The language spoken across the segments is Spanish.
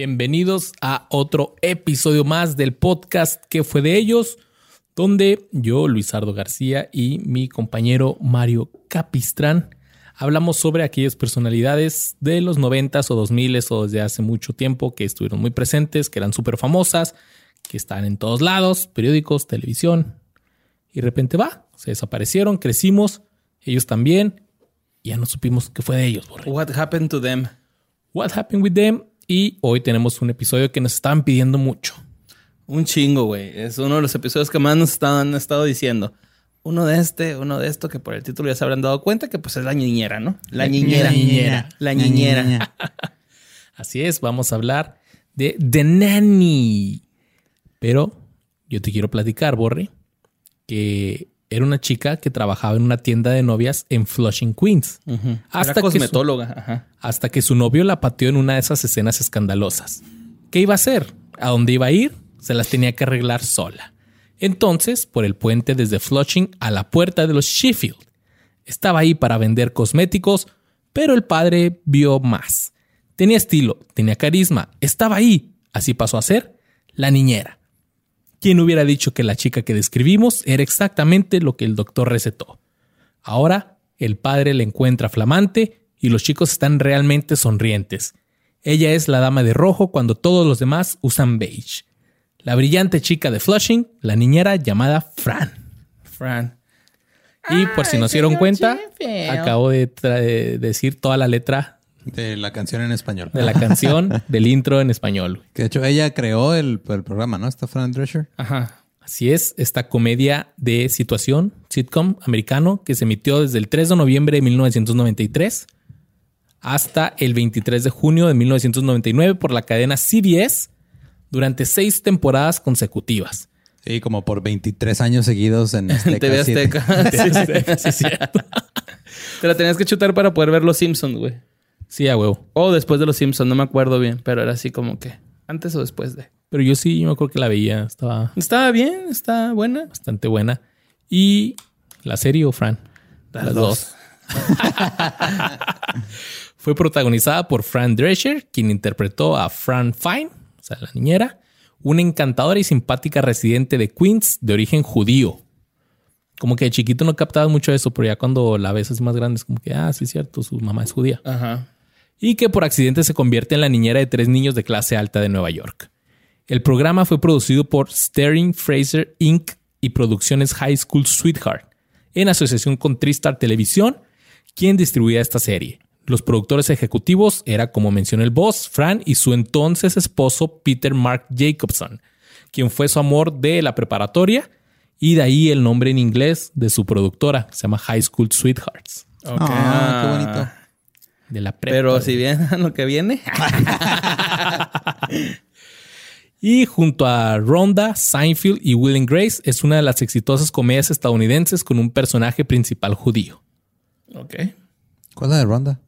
Bienvenidos a otro episodio más del podcast que fue de ellos, donde yo, Luisardo García y mi compañero Mario Capistrán hablamos sobre aquellas personalidades de los noventas o dos miles o desde hace mucho tiempo que estuvieron muy presentes, que eran súper famosas, que están en todos lados, periódicos, televisión, y de repente va, se desaparecieron, crecimos, ellos también, y ya no supimos qué fue de ellos. What happened to them? What happened with them? Y hoy tenemos un episodio que nos estaban pidiendo mucho. Un chingo, güey. Es uno de los episodios que más nos han estado diciendo. Uno de este, uno de esto, que por el título ya se habrán dado cuenta que pues es la niñera, ¿no? La niñera. La niñera. La niñera. Así es, vamos a hablar de The Nanny. Pero yo te quiero platicar, Borre, que era una chica que trabajaba en una tienda de novias en Flushing, Queens. hasta cosmetóloga. Que su, Hasta que su novio la pateó en una de esas escenas escandalosas. ¿Qué iba a hacer? ¿A dónde iba a ir? Se las tenía que arreglar sola. Entonces, por el puente desde Flushing a la puerta de los Sheffield. Estaba ahí para vender cosméticos, pero el padre vio más. Tenía estilo, tenía carisma, estaba ahí. Así pasó a ser la niñera. ¿Quién hubiera dicho que la chica que describimos era exactamente lo que el doctor recetó? Ahora, el padre la encuentra flamante y los chicos están realmente sonrientes. Ella es la dama de rojo cuando todos los demás usan beige. La brillante chica de Flushing, la niñera llamada Fran. Fran. Y por si no se dieron cuenta, acabo de, de decir toda la letra de la canción en español. De la canción, del intro en español. Que de hecho ella creó el, programa, ¿no? Esta Fran Drescher. Ajá. Así es, esta comedia de situación, sitcom americano, que se emitió desde el 3 de noviembre de 1993 hasta el 23 de junio de 1999 por la cadena CBS durante seis temporadas consecutivas. Sí, como por 23 años seguidos en Azteca. TV Azteca. sí, sí, Te la tenías que chutar para poder ver Los Simpsons, güey. Sí, a huevo. O después de Los Simpsons, no me acuerdo bien, pero era así como que antes o después de. Pero yo sí, yo me acuerdo que la veía. Estaba. Estaba bien, está buena. Bastante buena. ¿Y la serie o Fran? Las, dos. Fue protagonizada por Fran Drescher, quien interpretó a Fran Fine, o sea, la niñera, una encantadora y simpática residente de Queens de origen judío como que de chiquito no captabas mucho eso, pero ya cuando la ves así más grande es como que, ah, sí es cierto, su mamá es judía. Ajá y que por accidente se convierte en la niñera de tres niños de clase alta de Nueva York. El programa fue producido por Sterling Fraser Inc. y Producciones High School Sweetheart, en asociación con Tristar Televisión, quien distribuía esta serie. Los productores ejecutivos era, como mencionó el boss, Fran y su entonces esposo Peter Mark Jacobson, quien fue su amor de la preparatoria y de ahí el nombre en inglés de su productora, se llama High School Sweethearts. Ah, qué bonito de la Pero si bien lo que viene. y junto a Rhonda, Seinfeld y Will Grace es una de las exitosas comedias estadounidenses con un personaje principal judío. Ok. ¿Cuál es la de Rhonda?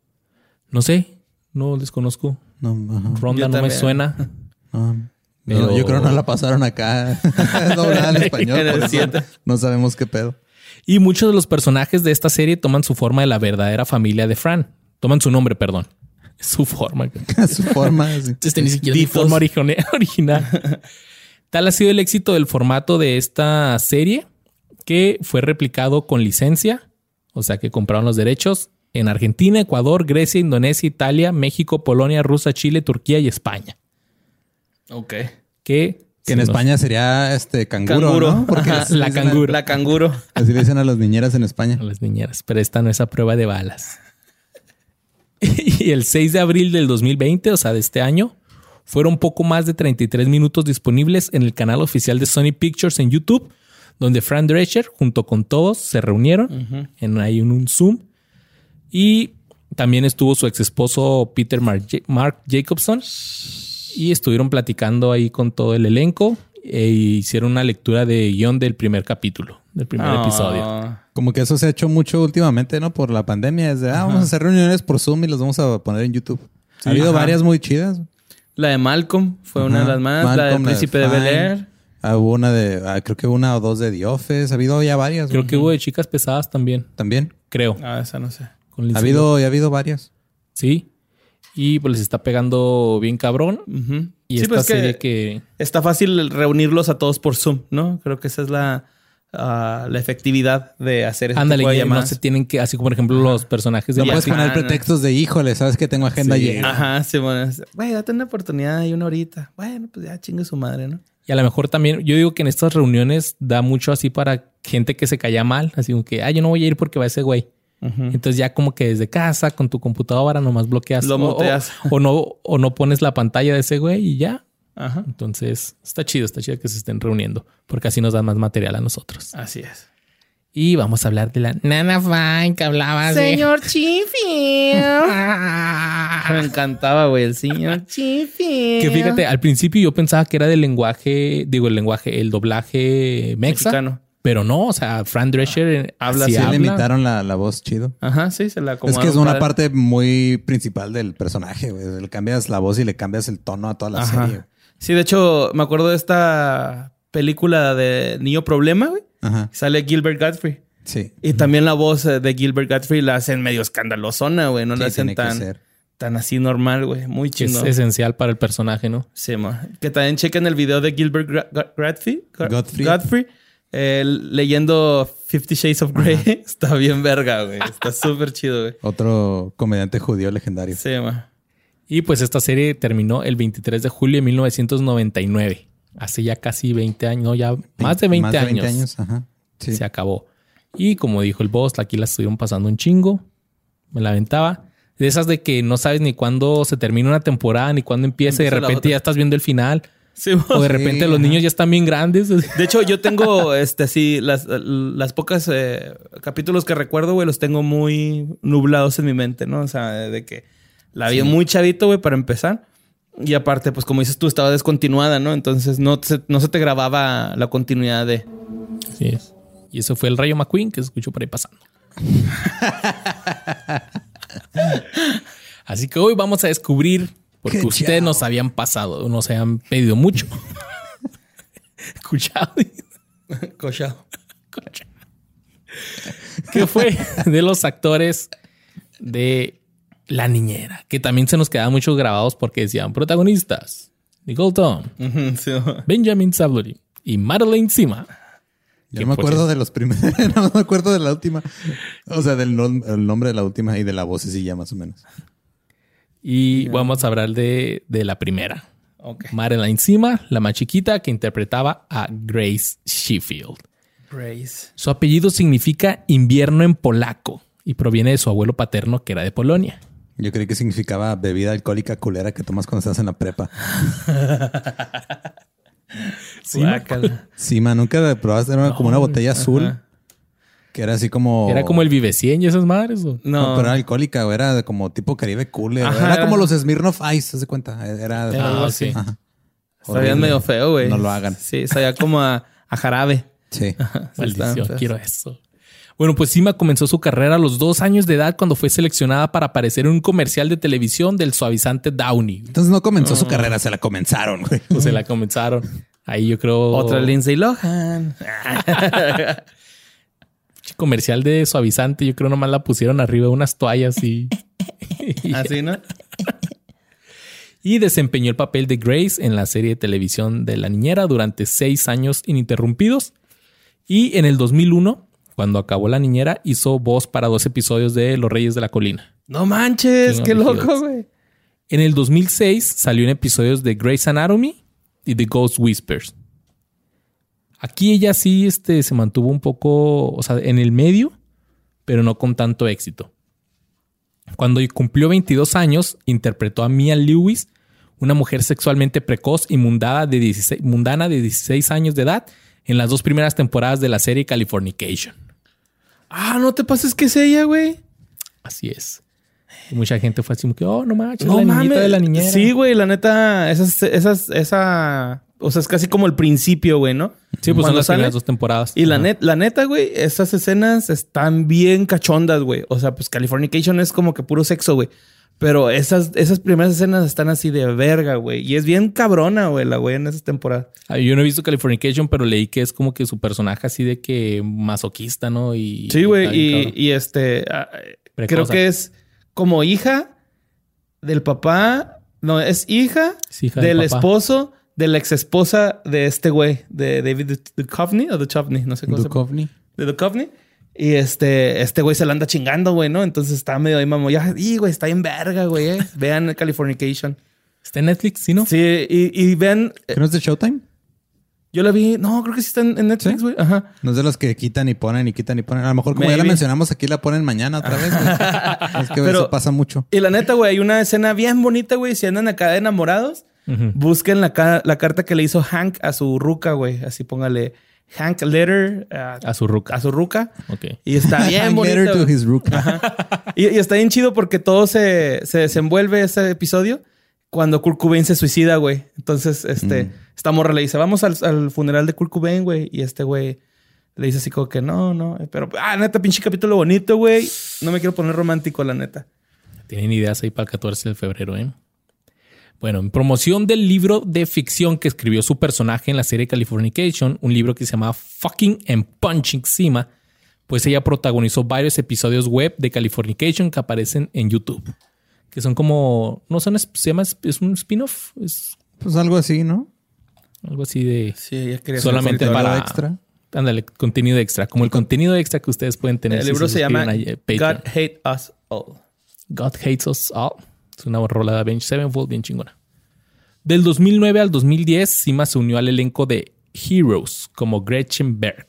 No sé, no desconozco. No, Ronda no me suena. Pero... yo creo que no la pasaron acá doblada en español. no sabemos qué pedo. Y muchos de los personajes de esta serie toman su forma de la verdadera familia de Fran. Toman su nombre, perdón. Su forma. su forma. Este ni siquiera su forma original. Tal ha sido el éxito del formato de esta serie que fue replicado con licencia, o sea que compraron los derechos en Argentina, Ecuador, Grecia, Indonesia, Italia, México, Polonia, Rusia, Chile, Turquía y España. Ok. Que, que en España sería este canguro, Porque la canguro. la canguro. Así le dicen a las niñeras en España. A las niñeras, pero esta no es a prueba de balas. y el 6 de abril del 2020, o sea, de este año, fueron poco más de 33 minutos disponibles en el canal oficial de Sony Pictures en YouTube, donde Fran Drescher, junto con todos, se reunieron en ahí en un Zoom. Y también estuvo su ex esposo Peter Mark, Jacobson. Y estuvieron platicando ahí con todo el elenco e hicieron una lectura de guion del primer capítulo, del primer ah. episodio. Como que eso se ha hecho mucho últimamente, ¿no? Por la pandemia. Es de, ah, vamos a hacer reuniones por Zoom y las vamos a poner en YouTube. ha habido varias muy chidas. La de Malcolm fue una de las más. la de Príncipe de, Bel Air. Ah, hubo una de, ah, creo que una o dos de The Office. Ha habido ya varias. Creo que hubo de chicas pesadas también. También. Creo. Ah, esa no sé. ha habido, ha habido varias. Sí. Y pues les está pegando bien cabrón. Y esta pues serie que, Está fácil reunirlos a todos por Zoom, ¿no? Creo que esa es la, ah, la efectividad de hacer este tipo de llamadas. No se tienen que, así como por ejemplo los personajes de... No puedes poner pretextos de híjole, sabes que tengo agenda llena. Ajá, sí, bueno. Güey, date una oportunidad y una horita. Bueno, pues ya chingue su madre, ¿no? Y a lo mejor también, yo digo que en estas reuniones da mucho así para gente que se calla mal, así como que, ah, yo no voy a ir porque va ese güey. Entonces ya como que desde casa con tu computadora nomás bloqueas Lo o, o, no o no pones la pantalla de ese güey y ya. Ajá. Entonces está chido, está chido que se estén reuniendo porque así nos da más material a nosotros. Así es. Y vamos a hablar de la Nana Fine que hablaba Señor Chifi. Me encantaba, güey, el señor Chifi. Que fíjate, al principio yo pensaba que era del lenguaje, digo, el lenguaje, el doblaje mexicano. Pero no, o sea, Fran Drescher eh, habla sí, le imitaron la, la, voz chido. Ajá, sí, se la Es que es una parte muy principal del personaje, güey. Le cambias la voz y le cambias el tono a toda la serie. Sí, de hecho, me acuerdo de esta película de Niño Problema, güey. Ajá. Sale Gilbert Godfrey. Sí. Y también la voz de Gilbert Godfrey la hacen medio escandalosona, güey. No la hacen tan, tan así normal, güey. Muy chido. Es esencial para el personaje, ¿no? Sí, ma. Que también chequen el video de Gilbert Godfrey. Godfrey. Godfrey leyendo Fifty Shades of Grey. Está bien verga, güey. Está súper chido, güey. Otro comediante judío legendario. Sí, ma. Y pues esta serie terminó el 23 de julio de 1999. Hace ya casi 20 años, no, ya más de 20 más de 20 años. Ajá. Sí. Se acabó. Y como dijo el boss, aquí la estuvieron pasando un chingo. Me la aventaba. De esas de que no sabes ni cuándo se termina una temporada, ni cuándo empieza, y de repente ya estás viendo el final o de repente los niños ya están bien grandes. De hecho, yo tengo este así las, las pocas eh, capítulos que recuerdo, güey, los tengo muy nublados en mi mente, ¿no? O sea, de que la vi muy chavito, güey, para empezar. Y aparte, pues como dices tú, estaba descontinuada, ¿no? Entonces no, no se te grababa la continuidad de. Así es. Y eso fue el Rayo McQueen que se escuchó por ahí pasando. Así que hoy vamos a descubrir porque ustedes nos habían pasado, nos habían pedido mucho. Escuchado. Cochado. ¿Qué fue de los actores de La Niñera? Que también se nos quedaban muchos grabados porque decían protagonistas. Nicole Tom, Benjamin Savory y Madeline Sima. Yo me acuerdo de los primeros, no me acuerdo de la última. O sea, del nombre de la última y de la vocecilla más o menos. Y vamos a hablar de, la primera. Okay. Madeline Sima, la más chiquita que interpretaba a Grace Sheffield. Grace. Su apellido significa invierno en polaco y proviene de su abuelo paterno que era de Polonia. Yo creí que significaba bebida alcohólica culera que tomas cuando estás en la prepa. Sima. Sima, nunca probaste, era como una botella azul. Que era así como. Era como el Vivecien y esas madres. No. no. pero era alcohólica, o era como tipo Caribe Cooler. era, como los Smirnoff Ice, ¿se cuenta? Era algo así. Sabían medio feo, güey. No lo hagan. Sí, sabía como a, jarabe. Sí. Maldición, quiero eso. Bueno, pues Sima comenzó su carrera a los dos años de edad cuando fue seleccionada para aparecer en un comercial de televisión del suavizante Downy. Entonces no comenzó su carrera, se la comenzaron, güey. Pues se la comenzaron. Ahí yo creo. Otra Lindsay Lohan. comercial de suavizante, yo creo nomás la pusieron arriba de unas toallas y. Así, ¿no? y desempeñó el papel de Grace en la serie de televisión de La Niñera durante seis años ininterrumpidos. Y en el 2001, cuando acabó La Niñera, hizo voz para dos episodios de Los Reyes de la Colina. No manches, qué loco, güey. En el 2006 salió en episodios de Grey's Anatomy y The Ghost Whispers. Aquí ella sí este, se mantuvo un poco, o sea, en el medio, pero no con tanto éxito. Cuando cumplió 22 años, interpretó a Mia Lewis, una mujer sexualmente precoz y mundana de 16, mundana de 16 años de edad en las dos primeras temporadas de la serie Californication. Ah, no te pases que es ella, güey. Así es. Y mucha gente fue así como que, oh, no manches, la niñita de la niñera. Sí, güey, la neta, esas, esas, esa. O sea, es casi como el principio, güey, ¿no? Sí, pues son las sale. primeras dos temporadas. Y la, net, la neta, güey, esas escenas están bien cachondas, güey. O sea, pues Californication es como que puro sexo, güey. Pero esas, esas primeras escenas están así de verga, güey. Y es bien cabrona, güey, la güey en esas temporadas. Ah, Yo no he visto Californication, pero leí que es como que su personaje así de que masoquista, ¿no? Y, Sí, güey. Y, este. ah, creo que es como hija del papá. No, es hija, Es hija del esposo de la ex esposa de este güey, de David Duchovny o Duchovny, no sé cómo se Duchovny. de Duchovny. Y este, este güey se la anda chingando, güey, ¿no? Entonces está medio ahí mamo. Ya, y güey, está en verga, güey. eh. Vean Californication. Está en Netflix, ¿sí, no? Sí, y, y vean, eh, ¿Que no es de Showtime? yo la vi, no, creo que sí está en, en Netflix, ¿Sí? güey. Ajá. No es de los que quitan y ponen y quitan y ponen. A lo mejor como ya la mencionamos aquí, la ponen mañana otra vez. es que Pero- eso pasa mucho. Y la neta, güey, hay una escena bien bonita, güey. Si andan acá de enamorados, Busquen la, ca- la carta que le hizo Hank a su ruca, güey. Así póngale Hank letter uh, A su ruca. a su ruca. Ok. Y está bien bonita. Letter to his rook. Y, y está bien chido porque todo se, se desenvuelve ese episodio cuando Kurt Cobain se suicida, güey. Entonces, este, Mm. esta morra le dice, vamos al, al funeral de Kurt Cobain, güey. Y este güey le dice así como que no, no. Pero, ah, neta, pinche capítulo bonito, güey. No me quiero poner romántico, la neta. Tienen ideas ahí para el 14 de febrero, ¿eh? Bueno, en promoción del libro de ficción que escribió su personaje en la serie Californication, un libro que se llama Fucking and Punching Sima, pues ella protagonizó varios episodios web de Californication que aparecen en YouTube. Que son como, no son, se llama, es un spin-off, es Pues algo así, ¿no? algo así de Sí, ella quería solamente contenido para extra. Ándale, contenido extra, como el contenido extra que ustedes pueden tener. El si libro se suscriben llama a, eh. God Hate Us All. God Hates Us All. Es una rola de Avenged Sevenfold bien chingona. Del 2009 al 2010, Sima se unió al elenco de Heroes como Gretchen Berg,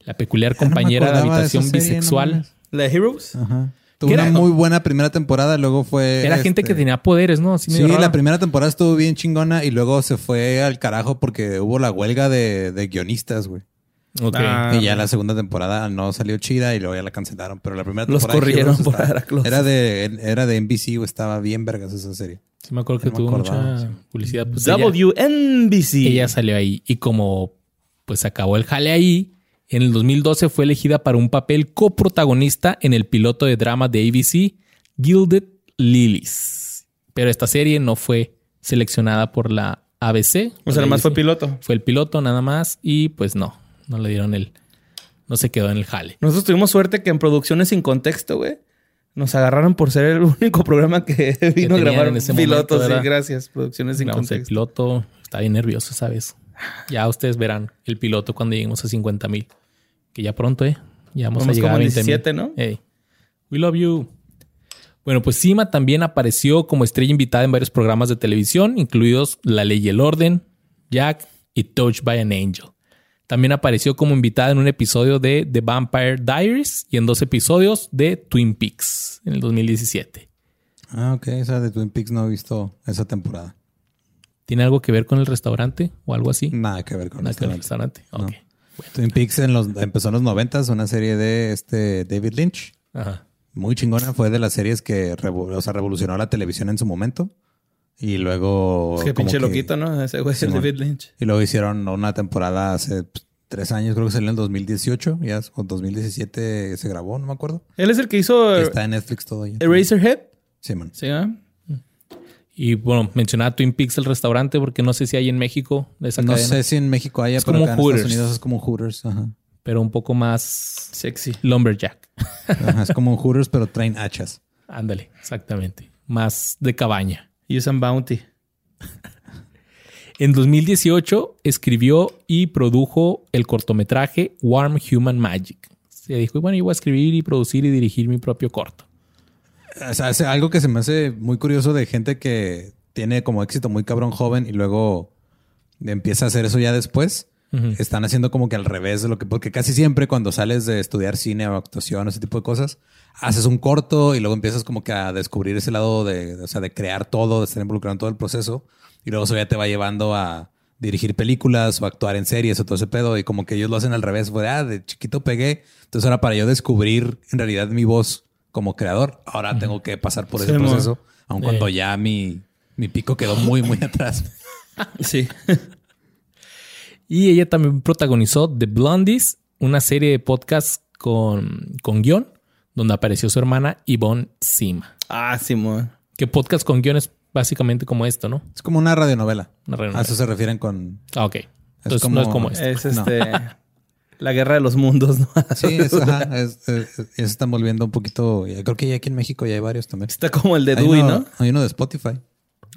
la peculiar Ya no me compañera de habitación bisexual. ¿La de Heroes? Ajá. Tuvo ¿Qué una era? muy buena primera temporada, luego fue... Era gente este, que tenía poderes, ¿no? Así Sí, raro. la primera temporada estuvo bien chingona y luego se fue al carajo porque hubo la huelga de, de guionistas, güey. Ok. Ah, y ya la segunda temporada no salió chida y luego ya la cancelaron. Pero la primera Los temporada. de corrieron Heroes por estaba-. Era de, era de NBC. Estaba bien vergas esa serie. Sí, me acuerdo que No tuvo mucha sí. publicidad. Pues ella, WNBC. ella salió ahí y como pues acabó el jale ahí, en el 2012 fue elegida para un papel coprotagonista en el piloto de drama de ABC, Gilded Lilies. Pero esta serie no fue seleccionada por la ABC. o sea, nomás fue piloto. Fue el piloto nada más y pues no, no le dieron el... No se quedó en el jale. Nosotros tuvimos suerte que en producciones sin contexto, güey, nos agarraron por ser el único programa que vino a grabar en ese momento, sí, gracias, producciones sin Vamos, el contexto. piloto está bien nervioso, ¿sabes? Ya ustedes verán el piloto cuando lleguemos a 50 mil. Que ya pronto, ¿eh? Ya vamos, a llegar como a en 20 17, ¿no? Hey, we love you. Bueno, pues Sima también apareció como estrella invitada en varios programas de televisión, incluidos La Ley y el Orden, Jack y Touched by an Angel. También apareció como invitada en un episodio de The Vampire Diaries y en dos episodios de Twin Peaks en el 2017. Ah, ok. Esa de Twin Peaks no he visto esa temporada. ¿Tiene algo que ver con el restaurante o algo así? Nada que ver con Nada que ver con el restaurante. No. Twin Peaks en los, empezó en los noventas, una serie de este David Lynch. Ajá. Muy chingona. Fue de las series que revo- o sea, revolucionó la televisión en su momento. Y luego... Es que pinche que- loquito, ¿no? Ese güey el. David Lynch. Y luego hicieron una temporada hace pues, tres años, creo que salió en el 2018. Ya, o 2017 se grabó, no me acuerdo. Él es el que hizo Y está en Netflix todo. ya. Eraserhead. Sí, man. Sí, ¿ah? Y bueno, mencionaba Twin Peaks el restaurante porque no sé si hay en México de esa No cadena, sé si en México haya, Es pero como acá en. Estados Unidos es como Hooters. Ajá. pero un poco más Sexy. lumberjack. Ajá, es como un Hooters, pero traen hachas. Ándale, exactamente. Más de cabaña. Usan Bounty. En 2018 escribió y produjo el cortometraje Warm Human Magic. Se dijo, bueno, yo voy a escribir y producir y dirigir mi propio corto. O sea, es algo que se me hace muy curioso de gente que tiene como éxito muy cabrón joven y luego empieza a hacer eso ya después. Están haciendo como que al revés de lo que, porque casi siempre cuando sales de estudiar cine o actuación, ese tipo de cosas, haces un corto y luego empiezas como que a descubrir ese lado de, o sea, de crear todo, de estar involucrado en todo el proceso y luego eso ya te va llevando a dirigir películas o actuar en series o todo ese pedo y como que ellos lo hacen al revés, fue, ah, de chiquito pegué, entonces ahora para yo descubrir en realidad mi voz como creador, ahora tengo que pasar por ese Sí, proceso, aun cuando Eh. ya mi, mi pico quedó muy, muy atrás. Sí. Y ella también protagonizó The Blondies, una serie de podcasts con, con guion, donde apareció su hermana Yvonne Sima. ah, Simón. Que podcast con guion es básicamente como esto, ¿no? Es como una radionovela. Una radionovela. A eso se refieren con... Ah, ok. Entonces no es como esto. Es No. este. La guerra de los mundos, ¿no? Sí, es, ajá, es- es- ya se están volviendo un poquito... Creo que ya aquí en México ya hay varios también. Está como el de Hay Dewey, uno, ¿no? Hay uno de Spotify.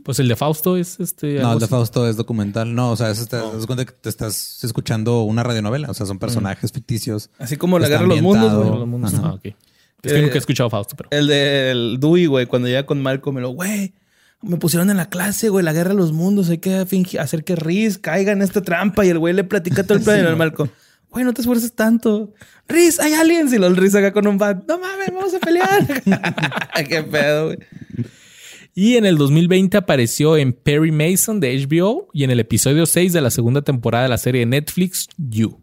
Pues el de Fausto es este. No, algo el de así. Fausto es documental. No, o sea, es, te das cuenta que te estás escuchando una radionovela. O sea, son personajes ficticios. Así como la guerra de los mundos, güey. Los mundos. Ah, ok. Es que Eh, nunca he escuchado Fausto, pero. El del Dewey, güey, cuando llega con Malcolm, me lo, güey, me pusieron en la clase, güey, la guerra de los mundos, hay que fingir, hacer que Riz caiga en esta trampa y el güey le platica todo el plan y el Malcolm. Güey, no te esfuerces tanto. Riz, hay aliens. Y luego el Riz acá con un bat. No mames, vamos a pelear. Qué pedo, güey. Y en el 2020 apareció en Perry Mason de HBO y en el episodio 6 de la segunda temporada de la serie de Netflix You.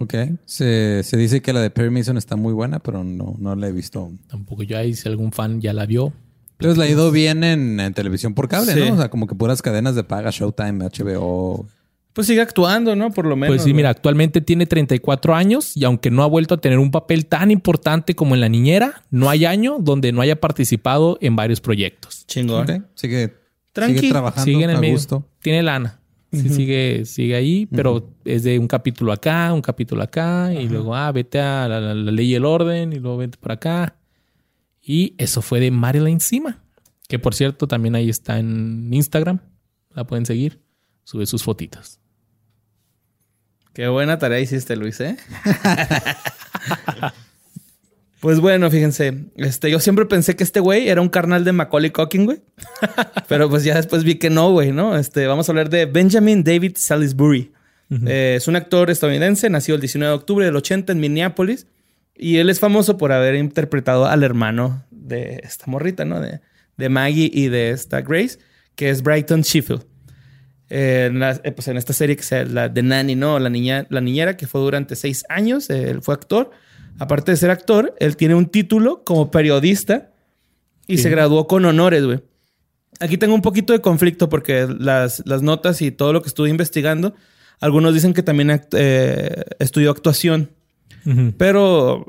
Ok. Se, se dice que la de Perry Mason está muy buena, pero no, no la he visto aún. Tampoco yo ahí, si algún fan ya la vio. Entonces la ha ido bien en, en televisión por cable, Sí. ¿no? O sea, como que puras cadenas de paga, Showtime, HBO. Pues sigue actuando, ¿no? Por lo menos. Pues sí, mira, actualmente tiene 34 años y aunque no ha vuelto a tener un papel tan importante como en La Niñera, no hay año donde no haya participado en varios proyectos. Chingón. Ok. Sigue, Tranqui. sigue trabajando Sigue en el a medio. gusto. Tiene lana. Sí, sigue, sigue ahí, pero es de un capítulo acá, un capítulo acá, y luego, ah, vete a la, la- la ley y el orden, y luego vete por acá. Y eso fue de Marilyn Sima, que por cierto también ahí está en Instagram. La pueden seguir. Sube sus fotitos. Qué buena tarea hiciste, Luis, ¿eh? pues bueno, fíjense. Este, yo siempre pensé que este güey era un carnal de Macaulay Culkin, güey. Pero pues ya después vi que no, güey, ¿no? Este, vamos a hablar de Benjamin David Salisbury. Eh, es un actor estadounidense, nacido el 19 de octubre del 80 en Minneapolis. Y él es famoso por haber interpretado al hermano de esta morrita, ¿no? De, de Maggie y de esta Grace, que es Brighton Sheffield. Eh, en, la- eh, pues en esta serie que es la de Nanny, ¿no? La, niña, la niñera que fue durante seis años, él fue actor. Aparte de ser actor, él tiene un título como periodista y se graduó con honores, güey. Aquí tengo un poquito de conflicto porque las, las notas y todo lo que estuve investigando, algunos dicen que también act- eh, estudió actuación, pero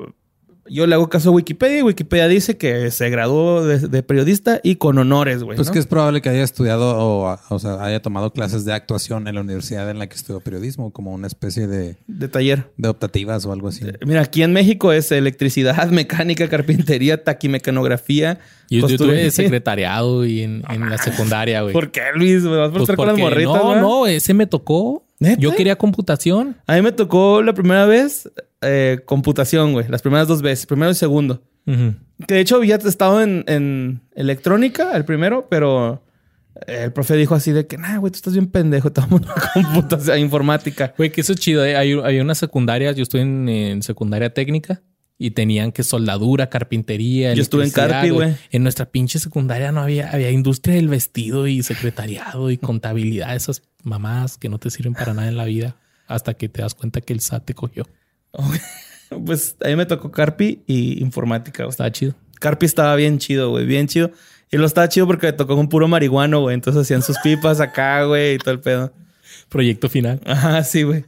yo le hago caso a Wikipedia y Wikipedia dice que se graduó de, de periodista y con honores, güey. Pues ¿no? que es probable que haya estudiado o, o sea, haya tomado clases de actuación en la universidad en la que estudió periodismo, como una especie de, de taller. de optativas o algo así. Mira, aquí en México es electricidad, mecánica, carpintería, taquimecanografía. Y yo, yo tuve secretariado y en, en la secundaria, güey. ¿Por qué, Luis? ¿Me vas por Pues con las porque- morritas? no, güey? no, ese me tocó. ¿Neta? Yo quería computación. A mí me tocó la primera vez eh, computación, güey. Las primeras dos veces, primero y segundo. Que de hecho había estado en, en electrónica, el primero, pero el profe dijo así de que, nah, güey, tú estás bien pendejo, estamos en computación, informática. Güey, que eso es chido. ¿eh? Hay, hay unas secundarias. Yo estuve en, en secundaria técnica y tenían que soldadura, carpintería. Yo estuve en Carpi, güey. En nuestra pinche secundaria no había, había industria del vestido y secretariado y contabilidad. Esas mamás que no te sirven para nada en la vida hasta que te das cuenta que el SAT te cogió. Pues a mí me tocó Carpi y informática, güey. Estaba chido. Carpi estaba bien chido, güey, bien chido. Y lo estaba chido porque me tocó con puro marihuano, güey. Entonces hacían sus pipas acá, güey, y todo el pedo. Proyecto final. Ajá, sí, güey.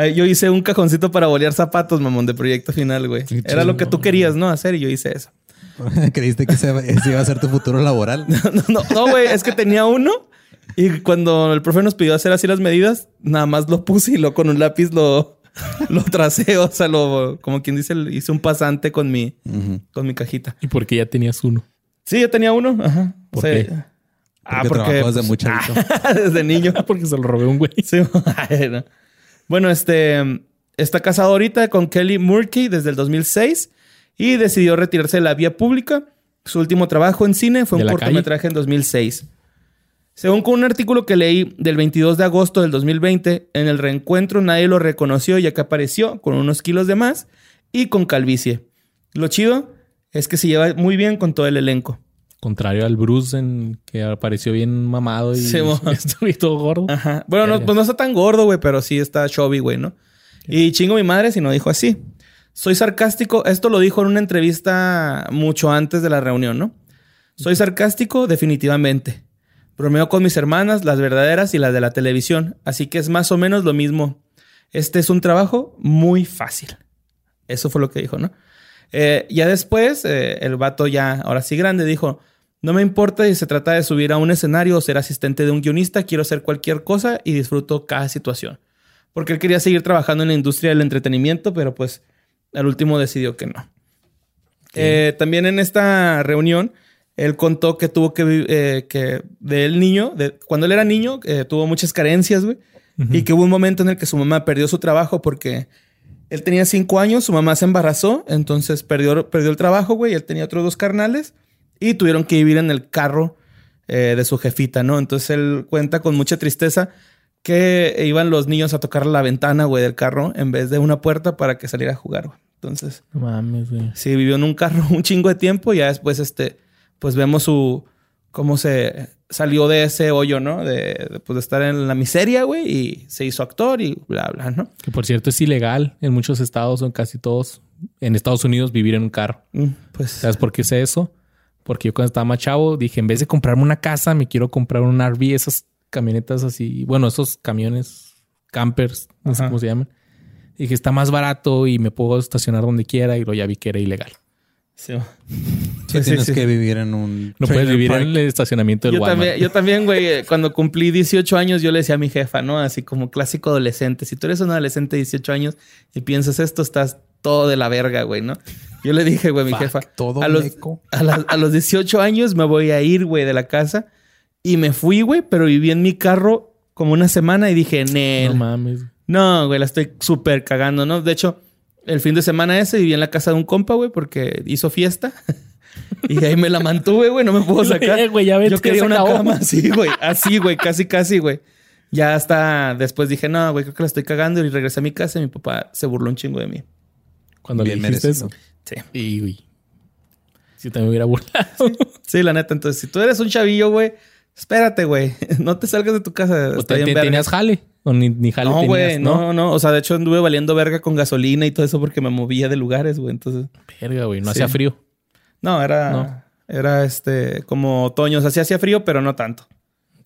Ay, Yo hice un cajoncito para bolear zapatos, mamón, de proyecto final, güey. Qué Era lo que tú querías, ¿no? Hacer y yo hice eso. ¿Creíste que ese, ese iba a ser tu futuro laboral? No, no, no, güey, es que tenía uno y cuando el profe nos pidió hacer así las medidas, nada más lo puse y lo con un lápiz lo, lo tracé, o sea, lo, como quien dice, hice un pasante con mi, con mi cajita. Y porque ya tenías uno. Sí, yo tenía uno, ajá. ¿Por O sea, qué? Ah, Porque desde pues, desde niño. Porque se lo robé a un güey. Sí, bueno. Bueno, este está casado ahorita con Kelly Murkey desde el 2006 y decidió retirarse de la vía pública. Su último trabajo en cine fue ¿De un cortometraje en 2006. Según con un artículo que leí del 22 de agosto del 2020, en el reencuentro nadie lo reconoció ya que apareció con unos kilos de más y con calvicie. Lo chido es que se lleva muy bien con todo el elenco. Contrario al Bruce, en que apareció bien mamado y, Sí, y todo gordo. Ajá. Bueno, no, pues no está tan gordo, güey, pero sí está chubby, güey, ¿no? Y chingo mi madre si no dijo así. Soy sarcástico. Esto lo dijo en una entrevista mucho antes de la reunión, ¿no? Soy sarcástico, definitivamente. Bromeo con mis hermanas, las verdaderas y las de la televisión. Así que es más o menos lo mismo. Este es un trabajo muy fácil. Eso fue lo que dijo, ¿no? Eh, ya después, eh, el vato ya, ahora sí grande, dijo, no me importa si se trata de subir a un escenario o ser asistente de un guionista, quiero hacer cualquier cosa y disfruto cada situación. Porque él quería seguir trabajando en la industria del entretenimiento, pero pues al último decidió que no. Eh, también en esta reunión, él contó que tuvo que, eh, que de él niño, de, cuando él era niño, eh, tuvo muchas carencias, güey. Y que hubo un momento en el que su mamá perdió su trabajo porque él tenía cinco años, su mamá se embarazó, entonces perdió, perdió el trabajo, güey. Él tenía otros dos carnales y tuvieron que vivir en el carro eh, de su jefita, ¿no? Entonces él cuenta con mucha tristeza que iban los niños a tocar la ventana, güey, del carro en vez de una puerta para que saliera a jugar, güey. Entonces, No mames, güey. sí, vivió en un carro un chingo de tiempo y ya después, este, pues vemos su, cómo se salió de ese hoyo, ¿no? De, de, pues, de estar en la miseria, güey, y se hizo actor y bla, bla, ¿no? Que por cierto es ilegal en muchos estados o en casi todos. En Estados Unidos vivir en un carro. Mm, Pues, ¿Sabes por qué sé eso? Porque yo cuando estaba más chavo dije, en vez de comprarme una casa, me quiero comprar un RV, esas camionetas así, bueno, esos camiones campers, no sé Ajá. cómo se llaman. Dije, está más barato y me puedo estacionar donde quiera y lo ya vi que era ilegal. sí. Sí, Sí, tienes sí, que vivir en un. No puedes vivir park. en el estacionamiento del Yo Walmart. también, yo también, güey, eh, cuando cumplí 18 años, yo le decía a mi jefa, ¿no? Así como clásico adolescente. Si tú eres un adolescente de 18 años y piensas esto, estás todo de la verga, güey, ¿no? Yo le dije, güey, mi Fuck, jefa, todo a los, a, los 18 años me voy a ir, güey, de la casa. Y me fui, güey, pero viví en mi carro como una semana y dije, No Nel. mames. No, güey, la estoy súper cagando, ¿no? De hecho, el fin de semana ese viví en la casa de un compa, güey, porque hizo fiesta. y ahí me la mantuve, güey, no me puedo sacar. Güey, ya vete, Yo quería se una acabó. cama así, güey. Así, güey, casi, casi, güey. Ya hasta después dije, no, güey, creo que la estoy cagando. Y regresé a mi casa y mi papá se burló un chingo de mí. Cuando Bien le dijiste merecido. eso. Sí. Y, uy. Si también hubiera burlado. Sí, la neta. Entonces, si tú eres un chavillo, güey, espérate, güey. No te salgas de tu casa. ¿O te- te- tenías jale? ¿O ni, ni jale No, güey, no, no. O sea, de hecho anduve valiendo verga con gasolina y todo eso porque me movía de lugares, güey. Entonces, Verga, güey. No Sí. hacía frío. no, era, No. era este, como otoño. O sea, sí hacía frío, pero no tanto.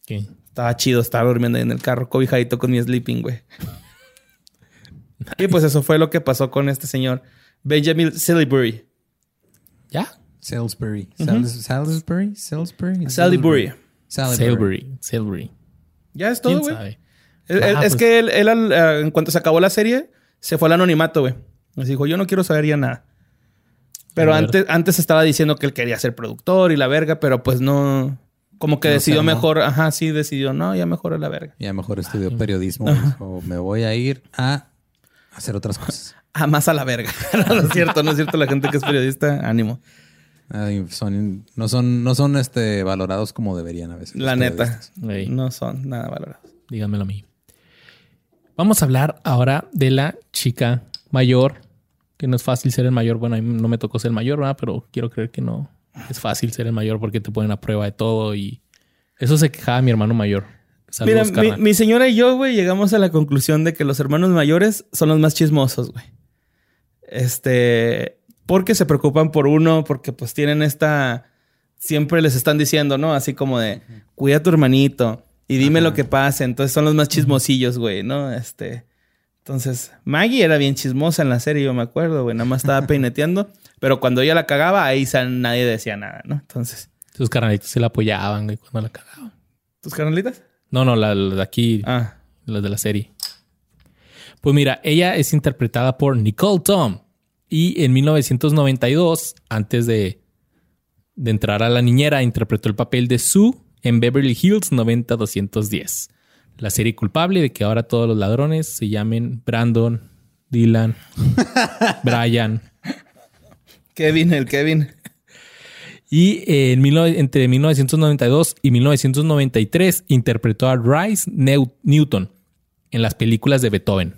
¿Qué? Estaba chido, estaba durmiendo ahí en el carro, cobijadito con mi sleeping, güey. y pues eso fue lo que pasó con este señor, Benjamin Salisbury. ¿Ya? Salisbury. Salis- Salisbury. Salisbury. Salisbury. Salisbury. Salisbury. Ya es todo, ¿Quién güey. sabe? Es, Ah, es- es pues. que él, él al- eh, en cuanto se acabó la serie, se fue al anonimato, güey. Así dijo, yo no quiero saber ya nada. Pero antes, antes estaba diciendo que él quería ser productor y la verga, pero pues no... Como que No decidió mejor, ajá, sí, decidió, no, ya mejor a la verga. Ya mejor estudió periodismo. O me voy a ir a hacer otras cosas. Ah, más a la verga. no, no es cierto, no es cierto. La gente que es periodista, ánimo. Ay, son, no son, no son este, valorados como deberían a veces. La neta. No son nada valorados. Díganmelo a mí. Vamos a hablar ahora de la chica mayor, que no es fácil ser el mayor. Bueno, a mí no me tocó ser el mayor, ¿verdad? Pero quiero creer que no es fácil ser el mayor porque te ponen a prueba de todo y eso se quejaba mi hermano mayor. Saludos, Mira, mi, señora y yo, güey, llegamos a la conclusión de que los hermanos mayores son los más chismosos, güey. Este, porque se preocupan por uno, porque pues tienen esta, siempre les están diciendo, ¿no? Así como de, cuida a tu hermanito y dime lo que pasa. Entonces son los más chismosillos, güey, ¿no? Este, entonces Maggie era bien chismosa en la serie, yo me acuerdo, güey, nada más estaba peineteando, pero cuando ella la cagaba, ahí nadie decía nada, ¿no? Entonces, Sus carnalitos se la apoyaban güey, cuando la cagaban. ¿tus carnalitas? No, no, la, la de aquí, Ah, las de la serie. Pues mira, ella es interpretada por Nicole Tom. Y en 1992, antes de, de entrar a la niñera, interpretó el papel de Sue en Beverly Hills 90210. La serie culpable de que ahora todos los ladrones se llamen Brandon, Dylan, Brian. Kevin, el Kevin. Y eh, en mil entre 1992 y 1993 interpretó a Rice Neu- Newton en las películas de Beethoven.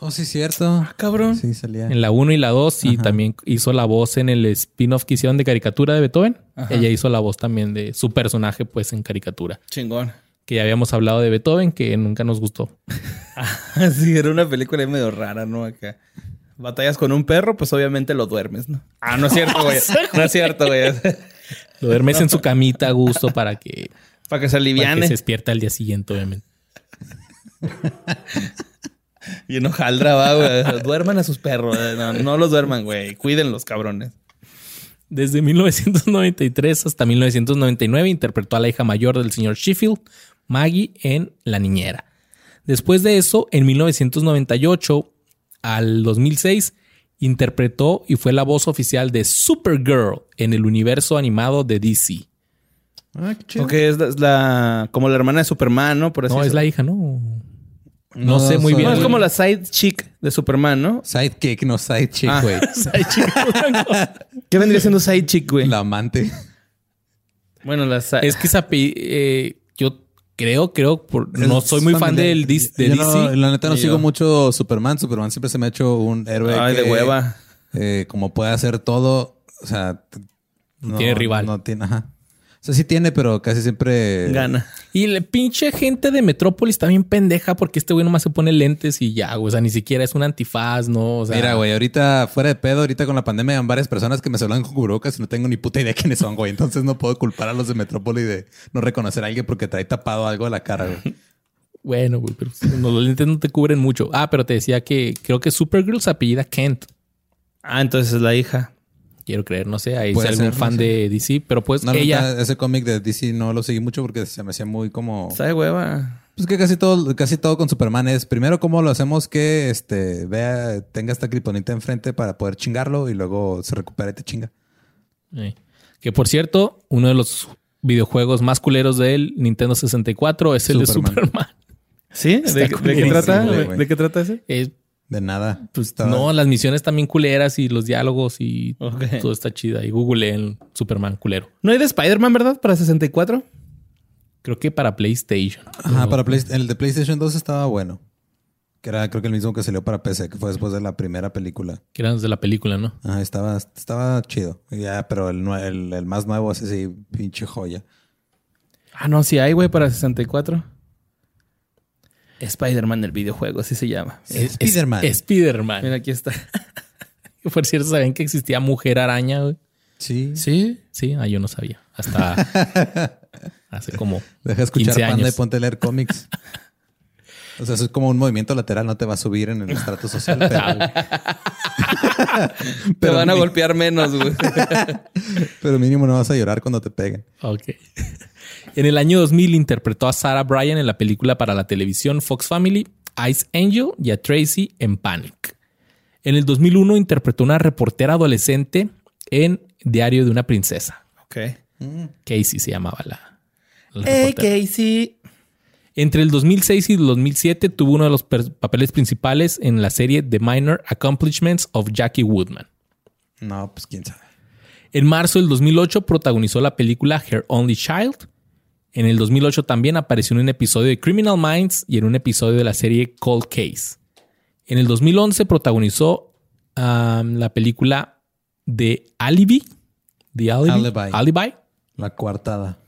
Oh, sí, cierto. cabrón. Sí, salía. En la 1 y la 2 y también hizo la voz en el spin-off que hicieron de caricatura de Beethoven. Ella hizo la voz también de su personaje pues en caricatura. Chingón. Que ya habíamos hablado de Beethoven que nunca nos gustó. Sí, era una película medio rara, ¿no? Acá. Batallas con un perro, pues obviamente lo duermes, ¿no? Ah, no es cierto, güey. No es cierto, güey. Lo duermes en su camita a gusto para que, Para que se para que aliviane. se despierta al día siguiente, obviamente. Y en hojaldra va, güey. Duerman a sus perros. No, no los duerman, güey. Cuídenlos, cabrones. Desde 1993 hasta 1999 interpretó a la hija mayor del señor Sheffield, Maggie, en La Niñera. Después de eso, en 1998 al 2006, interpretó y fue la voz oficial de Supergirl en el universo animado de DC. Ah, qué chido. Ok, es la, es la- como la hermana de Superman, ¿no? Por así No, es la hija, ¿no? No, No, sé muy bien. No, es como la side chick de Superman, ¿no? Sidekick, no side chick, Ah. güey. ¿Qué vendría siendo side chick, güey? La amante. Bueno, la side... Es que esa eh, creo, creo, por- no soy muy fan del dis- de Yo DC. no- la neta no sigo yo. mucho Superman. Superman siempre se me ha hecho un héroe Ay, de hueva. eh, como puede hacer todo. O sea... No tiene rival. No tiene, ajá. Sea, sí tiene, pero casi siempre... Gana. Y la pinche gente de Metrópolis está bien pendeja porque este güey nomás se pone lentes y ya, güey. O sea, ni siquiera es un antifaz, ¿no? O sea, Mira, güey, ahorita fuera de pedo, ahorita con la pandemia hay varias personas que me saludan con cubrebocas y no tengo ni puta idea quiénes son, güey. Entonces no puedo culpar a los de Metrópoli de no reconocer a alguien porque trae tapado algo de la cara, güey. Bueno, güey, pero no, los lentes no te cubren mucho. Ah, pero te decía que creo que Supergirl se apellida Kent. Ah, entonces es la hija. Quiero creer, no sé, ahí Puede si algún ser, no fan sé. de DC, pero pues No, la ella. neta, ese cómic de DC no lo seguí mucho porque se me hacía muy como... Está de hueva. Pues que casi todo, casi todo con Superman es primero cómo lo hacemos que este vea, tenga esta kriptonita enfrente para poder chingarlo y luego se recupera y te chinga. eh, Que por cierto, uno de los videojuegos más culeros de él, Nintendo 64, es el Superman. de Superman. ¿Sí? Está ¿De, de qué trata? güey. ¿De, de qué trata ese? Eh, De nada. pues Estaba- no, las misiones también culeras y los diálogos y todo está chida. Y Google en Superman culero. No hay de Spider-Man, ¿verdad? Para 64. Creo que para PlayStation. Ajá, para Play- el de PlayStation 2 estaba bueno. Que era creo que el mismo que salió para PC, que fue después de la primera película. Que eran los de la película, ¿no? Ajá, estaba, estaba chido. Ya, pero el, el, el más nuevo ese sí, pinche joya. Ah, no, sí hay, güey, para 64. Spider-Man del videojuego, así se llama. Spider-Man. es- Spider-Man. Mira, aquí está. Por cierto, ¿saben que existía Mujer Araña? güey? Sí. Sí. Sí, ah, yo no sabía. Hasta hace como Deja de escuchar 15 Panda años. y ponte a leer cómics. O sea, eso es como un movimiento lateral, no te va a subir en el estrato social, pero, Te van a golpear menos, güey. pero mínimo no vas a llorar cuando te peguen. Ok. En el año 2000 interpretó a Sarah Bryan en la película para la televisión Fox Family, Ice Angel y a Tracy en Panic. En el 2001 interpretó a una reportera adolescente en Diario de una princesa. ok. Casey se llamaba la, la Hey, reportera. Casey. Entre el 2006 y el 2007 tuvo uno de los papeles principales en la serie The Minor Accomplishments of Jackie Woodman. No, pues quién sabe. En marzo del 2008 protagonizó la película Her Only Child. En el 2008 también apareció en un episodio de Criminal Minds y en un episodio de la serie Cold Case. En el 2011 protagonizó um, la película de Alibi. The Alibi. Alibi. Alibi. La coartada.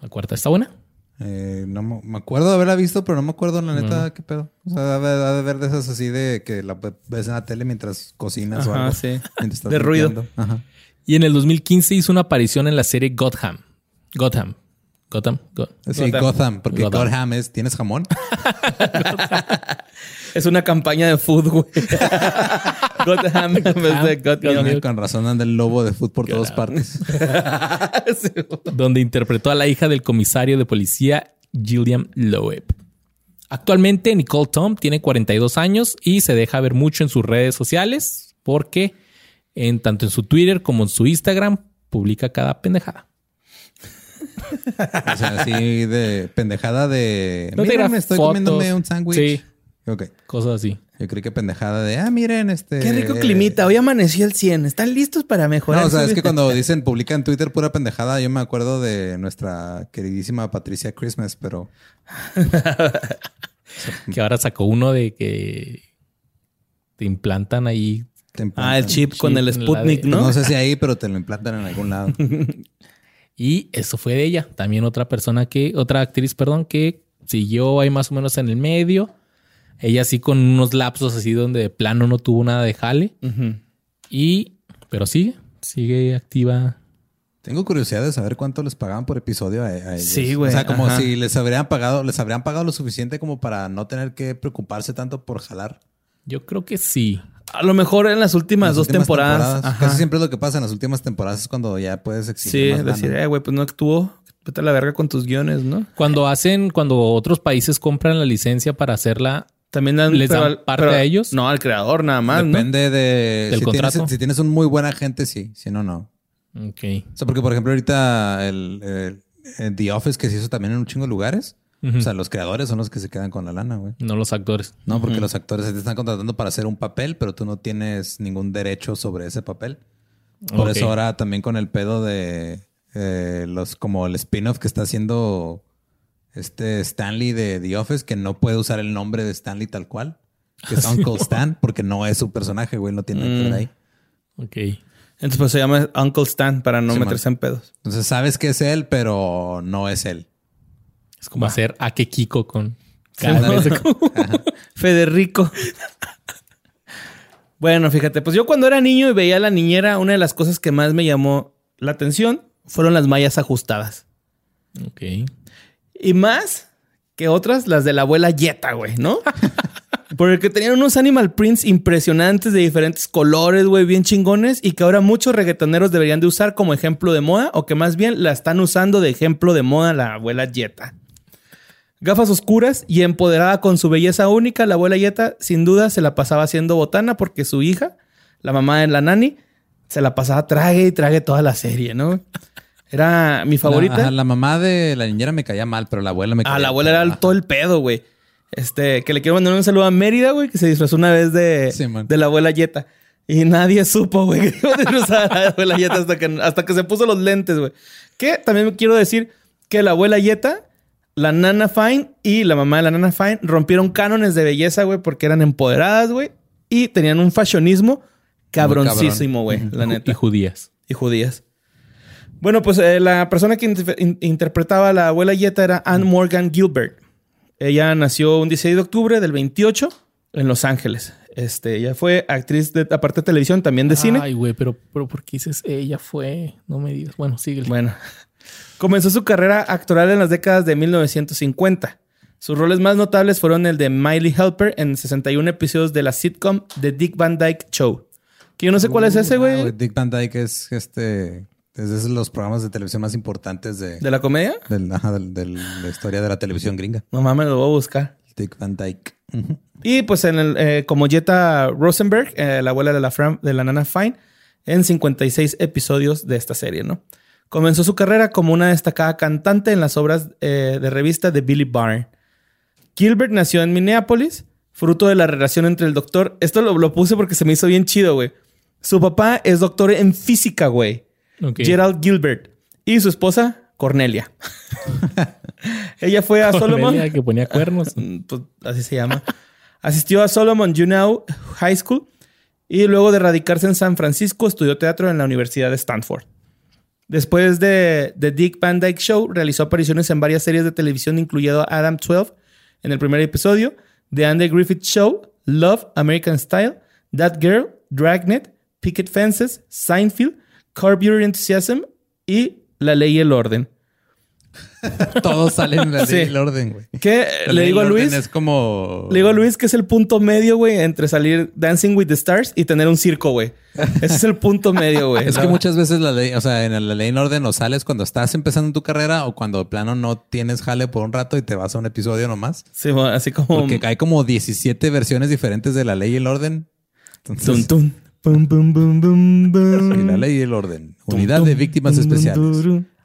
La cuarta está buena. Eh, no me, me acuerdo de haberla visto, pero no me acuerdo la neta qué pedo. O sea, ha de, ver de esas así de que la ves en la tele mientras cocinas o algo. sí. De ruido. Ajá. Y en el 2015 hizo una aparición en la serie Gotham. Gotham. Gotham. Go- Sí, Gotham. Gotham, porque Gotham. Gotham es, ¿tienes jamón? Es una campaña de food, güey. Gotham en vez de Gotham. Gotham. Con razón anda el lobo de fútbol por todas partes. Sí, donde interpretó a la hija del comisario de policía Gilliam Loeb. Actualmente Nicole Tom tiene 42 años y se deja ver mucho en sus redes sociales porque en tanto en su Twitter como en su Instagram publica cada pendejada. O sea, así de pendejada de... No graba me estoy fotos. comiéndome un sándwich. Sí. Ok. Cosas así. Yo creí que pendejada de, ah, miren, este... Qué rico climita. Hoy amaneció el 100. ¿Están listos para mejorar? No, o sea, es que cuando dicen, publican en Twitter pura pendejada, yo me acuerdo de nuestra queridísima Patricia Christmas, pero... Que ahora sacó uno de que te implantan ahí. te Ah, el chip con el Sputnik, de- ¿no? No sé si ahí, pero te lo implantan en algún lado. Y eso fue de ella. También otra persona que, otra actriz, perdón, que siguió ahí más o menos en el medio. Ella sí con unos lapsos así donde de plano no tuvo nada de jale. Y, pero sigue, sigue activa. Tengo curiosidad de saber cuánto les pagaban por episodio a, a ellos. Sí, güey, O sea, como ajá. si les habrían pagado, les habrían pagado lo suficiente como para no tener que preocuparse tanto por jalar. Yo creo que sí. A lo mejor en las últimas Las dos últimas temporadas. Casi siempre es lo que pasa en las últimas temporadas es cuando ya puedes exigir Sí, más decir, eh, güey, pues no actuó. Vete a la verga con tus guiones, ¿no? Cuando hacen, cuando otros países compran la licencia para hacerla, También dan, ¿Les dan al- parte a ellos? No, al creador nada más, ¿no? Depende de ¿Del si tienes, contrato? si tienes un muy buen agente, sí. Si no, no. ok. O sea, porque por ejemplo ahorita el, el- el The Office que se hizo también en un chingo de lugares. O sea, los creadores son los que se quedan con la lana, güey. No los actores. No, porque los actores se te están contratando para hacer un papel, pero tú no tienes ningún derecho sobre ese papel. Por eso ahora también con el pedo de eh, los como el spin-off que está haciendo este Stanley de The Office, que no puede usar el nombre de Stanley tal cual, que es Uncle Stan, porque no es su personaje, güey, no tiene nada que ver ahí. Ok. Entonces pues se llama Uncle Stan para no Sí, meterse en pedos. Entonces sabes que es él, pero no es él. Es como hacer a que Kiko con cada vez de- Federico. bueno, fíjate, pues yo cuando era niño y veía a la niñera, una de las cosas que más me llamó la atención fueron las mallas ajustadas. Ok. Y más que otras, las de la abuela Yeta, güey, ¿no? Porque tenían unos animal prints impresionantes de diferentes colores, güey, bien chingones, y que ahora muchos reggaetoneros deberían de usar como ejemplo de moda, o que más bien la están usando de ejemplo de moda la abuela Yeta. Gafas oscuras y empoderada con su belleza única, la abuela Yeta sin duda se la pasaba haciendo botana porque su hija, la mamá de la nani, se la pasaba trague y trague toda la serie, ¿no? Era mi favorita. La, ajá, la mamá de la niñera me caía mal, pero la abuela me caía Ah, la abuela era todo el pedo, güey. Este, que le quiero mandar un saludo a Mérida, güey, que se disfrazó una vez de, Sí, de la abuela Yeta. Y nadie supo, güey, que iba a la abuela Yeta hasta que, hasta que se puso los lentes, güey. Que también quiero decir que la abuela Yeta, la nana Fine y la mamá de la nana Fine rompieron cánones de belleza, güey, porque eran empoderadas, güey. Y tenían un fashionismo cabroncísimo, güey, la neta Y judías. y judías. Bueno, pues eh, la persona que inter- in- interpretaba a la abuela Yeta era Anne Morgan Gilbert. Ella nació un 16 de octubre del 28 en Los Ángeles. Este, ella fue actriz de, aparte de televisión, también de cine. Ay, güey, pero, pero ¿por qué dices ella fue? No me digas. Bueno, sigue. Bueno, comenzó su carrera actoral en las décadas de 1950. Sus roles más notables fueron el de Miley Helper en 61 episodios de la sitcom The Dick Van Dyke Show. Que yo no sé cuál es ese, Ah, güey. Dick Van Dyke es este. Es de los programas de televisión más importantes de, ¿De la comedia? del- ajá, del- del- la historia de la televisión gringa. No mames, lo voy a buscar. Dick Van Dyke. Y pues en el, eh, como Jetta Rosenberg, eh, la abuela de la, Fran- de la nana Fine, en 56 episodios de esta serie, ¿no? Comenzó su carrera como una destacada cantante en las obras eh, de revista de Billy Barr. Gilbert nació en Minneapolis, fruto de la relación entre el doctor. Esto lo, lo puse porque se me hizo bien chido, güey. Su papá es doctor en física, güey. Gerald Gilbert. Y su esposa, Cornelia. Ella fue a Solomon. Cornelia, que ponía cuernos. Pues, así se llama. Asistió a Solomon Juneau High School y luego de radicarse en San Francisco estudió teatro en la Universidad de Stanford. Después de The Dick Van Dyke Show, realizó apariciones en varias series de televisión, incluyendo Adam 12 en el primer episodio, The Andy Griffith Show, Love, American Style, That Girl, Dragnet, Picket Fences, Seinfeld, Curb Your Enthusiasm y La Ley y el Orden. Todos salen en la Sí. ley y el orden, güey. ¿Qué? La Le digo a Luis. Es como. Le digo a Luis que es el punto medio, güey, entre salir Dancing with the Stars y tener un circo, güey. Ese es el punto medio, güey. Es que muchas veces la ley, o sea, en la ley en orden o sales cuando estás empezando tu carrera o cuando de plano no tienes jale por un rato y te vas a un episodio nomás. Sí, bueno, así como... Porque hay como 17 versiones diferentes de la ley y el orden. Entonces. La ley y el orden. Unidad de víctimas especiales.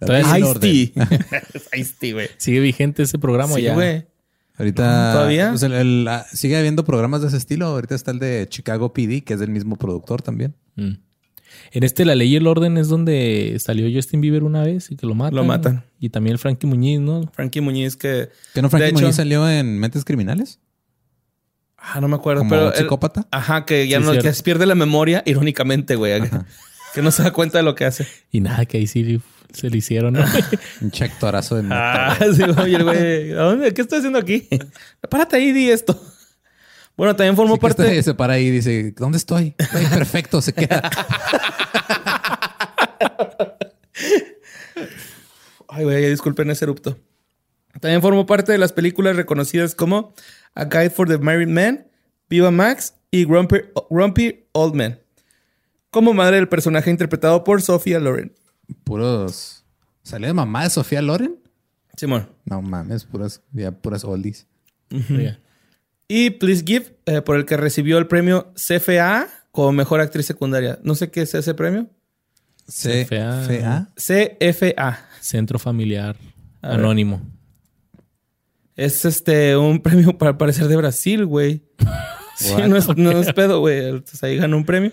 Ice-T. Ice-T, güey. Sigue vigente ese programa Sí, ya. güey. Ahorita ¿Todavía? pues, el- el- ah, sigue habiendo programas de ese estilo. Ahorita está el de Chicago PD, que es del mismo productor también. Mm. En este La Ley y el Orden es donde salió Justin Bieber una vez y que lo matan. Lo matan. Y también el Frankie Muñiz, ¿no? Frankie Muñiz que... ¿Que no Frankie de hecho- Muñiz salió en Mentes Criminales? Ah, no me acuerdo, ¿Como pero... él- psicópata? ajá, que ya Sí, no... Que se pierde la memoria, irónicamente, güey. Que no se da cuenta de lo que hace. Y nada, que ahí sí se le hicieron, ¿no? Un chectorazo de Ah, sí, oye, güey, ¿a dónde? ¿Qué estoy haciendo aquí? Párate ahí di esto. Bueno, también formó Sí, parte... este se para ahí y dice, ¿dónde estoy? Güey, perfecto, se queda. Ay, güey, disculpen ese erupto. También formó parte de las películas reconocidas como A Guide for the Married Man, Viva Max y Grumpy, Grumpy Old Man. Como madre del personaje interpretado por Sophia Loren. Puros... ¿Salió de mamá de Sofía Loren? Simón. No mames, puras, ya puras oldies. Y Please Give, eh, por el que recibió el premio CFA como mejor actriz secundaria. No sé qué es ese premio. CFA. FA. CFA. Centro Familiar. Anónimo. Es este un premio para parecer de Brasil, güey. Sí, no es, no es pedo, güey. Entonces ahí ganó un premio.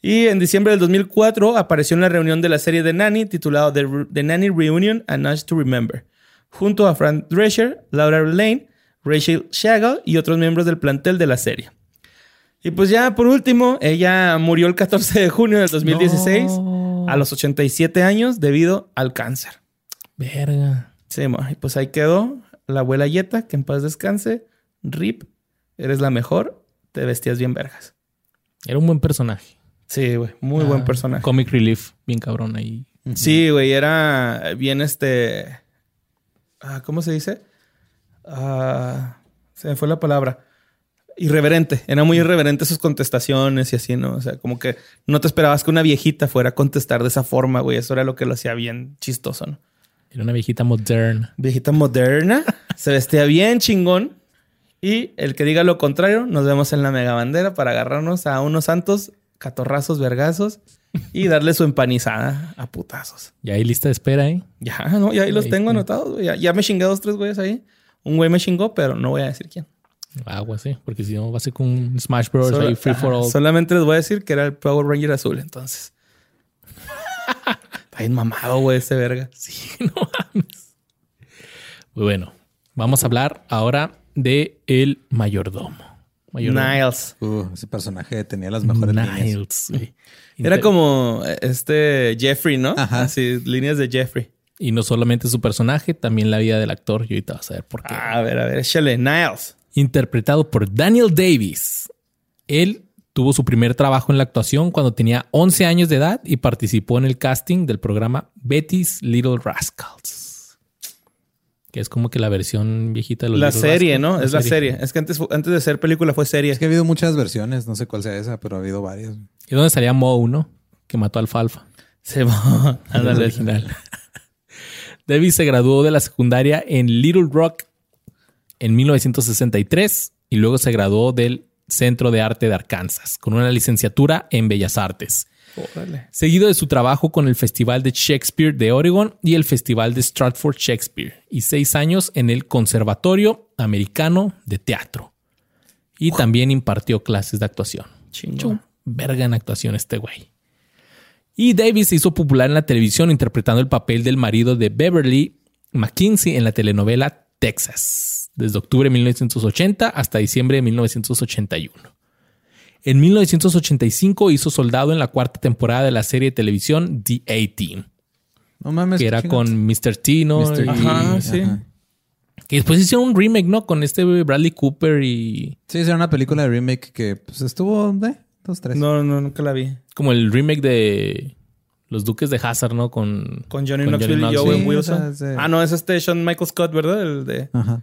Y en diciembre del 2004 apareció en la reunión de la serie de Nanny titulado The, Re- The Nanny Reunion A Nudge to Remember, junto a Frank Drescher, Laura Lane, Rachel Shagall y otros miembros del plantel de la serie. Y pues ya por último, ella murió el 14 de junio del 2016 No. a los 87 años debido al cáncer. Verga. Sí, y pues ahí quedó la abuela Yeta, que en paz descanse. Rip, eres la mejor, te vestías bien vergas. Era un buen personaje. Sí, güey, muy buen Ah, personaje. Comic Relief, bien cabrón ahí. Sí, güey, era bien este... ah, ¿Cómo se dice? Ah, se me fue la palabra. Irreverente. Era muy irreverente sus contestaciones y así, ¿no? O sea, como que no te esperabas que una viejita fuera a contestar de esa forma, güey. Eso era lo que lo hacía bien chistoso, ¿no? Era una viejita moderna. Viejita moderna, se vestía bien chingón. Y el que diga lo contrario, nos vemos en la mega bandera para agarrarnos a unos santos catorrazos, vergazos y darle su empanizada a putazos. Y ahí lista de espera, ¿eh? Ya, no, ya ahí los Ahí tengo anotados. güey. Ya, ya me chingué dos, tres güeyes ahí. Un güey me chingó, pero no voy a decir quién. Agua, sí. Porque si no, va a ser con Smash Bros. Ahí free for all. Solamente les voy a decir que era el Power Ranger azul, entonces. Está bien mamado, güey, ese verga. Sí, no mames. Muy bueno. Vamos a hablar ahora de el mayordomo. Mayordomo. Niles. Uh, ese personaje tenía las mejores líneas. Niles, güey. Era como eh, este Jeffrey, ¿no? Ajá. Así, líneas de Jeffrey. Y no solamente su personaje, también la vida del actor. Y ahorita vas a ver por qué. A ver, a ver, échale. Niles. Interpretado por Daniel Davis. Él tuvo su primer trabajo en la actuación cuando tenía 11 años de edad y participó en el casting del programa Betty's Little Rascals. Que es como que la versión viejita de los La Little serie, Rascals. ¿no? Es la serie. Es que antes, antes de ser película fue serie. Es que ha habido muchas versiones, no sé cuál sea esa, pero ha habido varias. Y donde salía Moe, ¿no? Que mató a Alfalfa. Se va. Es la original. Davis se graduó de la secundaria en Little Rock en 1963 y luego se graduó del Centro de Arte de Arkansas con una licenciatura en Bellas Artes. Órale. Seguido de su trabajo con el Festival de Shakespeare de Oregon y el Festival de Stratford Shakespeare y seis años en el Conservatorio Americano de Teatro. Y también impartió clases de actuación. Chingón. Verga en actuación este güey. Y Davis se hizo popular en la televisión interpretando el papel del marido de Beverly McKinsey en la telenovela Texas, desde octubre de 1980 hasta diciembre de 1981. En 1985 hizo soldado en la cuarta temporada de la serie de televisión The A-Team, No mames. que era con Mr. T, ¿no? Mr. T. Y- Ajá, sí. Que después hicieron un remake, ¿no? Con este Bradley Cooper y Sí, era una película de remake que pues, estuvo, ¿eh? Dos, tres. No, no, nunca la vi. como el remake de Los Duques de Hazard, ¿no? Con, Con Johnny Con Knoxville Johnny y. Owen Sí, Wilson. o sea, sí. Ah, no, es este Sean Michael Scott, ¿verdad? El de... Ajá.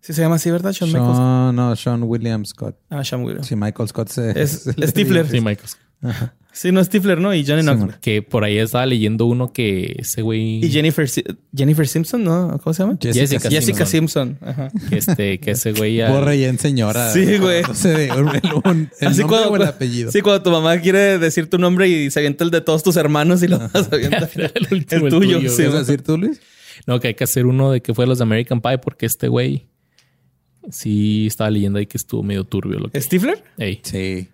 Sí se llama así, ¿verdad? Sean, Michael Scott. Sean, no, Sean William Scott. Ah, Sean Williams. Sí, Michael Scott se, Es- se Stifler. Sí, Michael. Sí, no, Stifler, ¿no? Y Johnny Sí, Knoxville. Que por ahí estaba leyendo uno que ese güey. Y Jennifer, Jennifer Simpson, ¿no? ¿Cómo se llama? Jessica Jessica Simpson. Simpson. Ajá. Que este, que ese güey ya. Borre ya en señora. Sí, güey. No sé, el, el Así cuando, o el apellido. Sí, cuando tu mamá quiere decir tu nombre y se avienta el de todos tus hermanos y lo vas a avientar. el último, el tuyo, sí. ¿Qué vas a decir tú, Luis? No, que hay que hacer uno de que fue los de American Pie porque este güey Sí, estaba leyendo ahí que estuvo medio turbio lo que. ¿Stifler? Ey, Sí.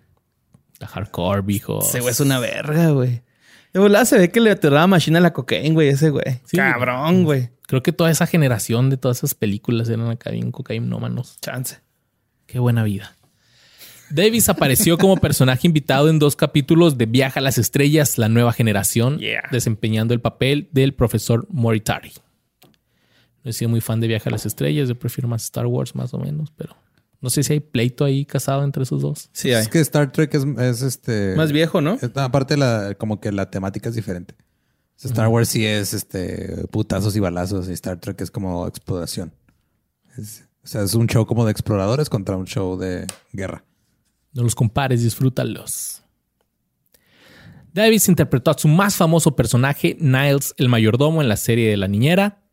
la hardcore, viejo. Ese güey es una verga, güey. De volada se ve que le aterraba machina a la cocaína, güey, ese güey. Sí. Cabrón, güey. Creo que toda esa generación de todas esas películas eran acá bien cocainómanos. Chance. Qué buena vida. Davis apareció como personaje invitado en dos capítulos de Viaja a las Estrellas, la nueva generación, Yeah. desempeñando el papel del profesor Moritari. He sido muy fan de Viaja a las Estrellas, yo prefiero más Star Wars más o menos, pero no sé si hay pleito ahí casado entre esos dos. Sí, hay. Es que Star Trek es, es este. Más viejo, ¿no? es- aparte, la, como que la temática es diferente. Star Wars sí es este putazos y balazos y Star Trek es como exploración. Es- o sea, es un show como de exploradores contra un show de guerra. No los compares, disfrútalos. Davis interpretó a su más famoso personaje, Niles, el mayordomo, en la serie de La Niñera,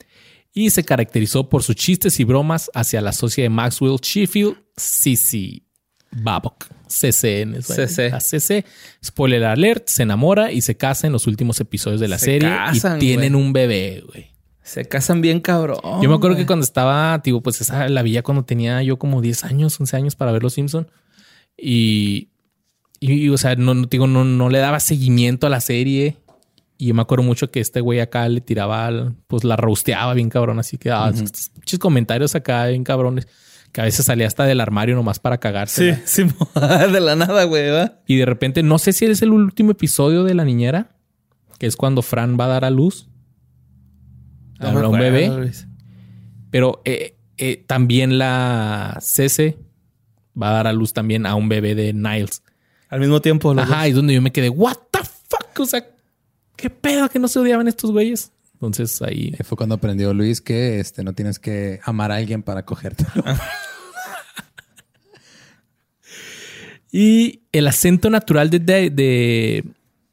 y se caracterizó por sus chistes y bromas hacia la socia de Maxwell Sheffield, Cici Babcock. CCN. ¿no? CC. CC. Spoiler alert, se enamora y se casa en los últimos episodios de la Se serie casan, y tienen un bebé, güey. Se casan bien cabrón. Yo me acuerdo que cuando estaba, tipo, pues esa la veía cuando tenía yo como 10 años, 11 años para ver Los Simpson y, y, o sea, no, no, digo, no, no le daba seguimiento a la serie. Y yo me acuerdo mucho que este güey acá le tiraba, al- pues la rosteaba bien cabrón. Así que, ah, pinches comentarios acá bien cabrones. Que a veces salía hasta del armario nomás para cagarse. Sí, sí, de la nada, güey, ¿va? Y de repente, no sé si es el último episodio de La Niñera, que es cuando Fran va a dar a luz a un bebé. Luis. Pero eh, eh, también la CC va a dar a luz también a un bebé de Niles. Al mismo tiempo, Ajá, y es donde yo me quedé, what the fuck? O sea, ¿qué pedo que no se odiaban estos güeyes? Entonces ahí... Fue cuando aprendió Luis que este, no tienes que amar a alguien para cogerte. Y el acento natural de, de, de-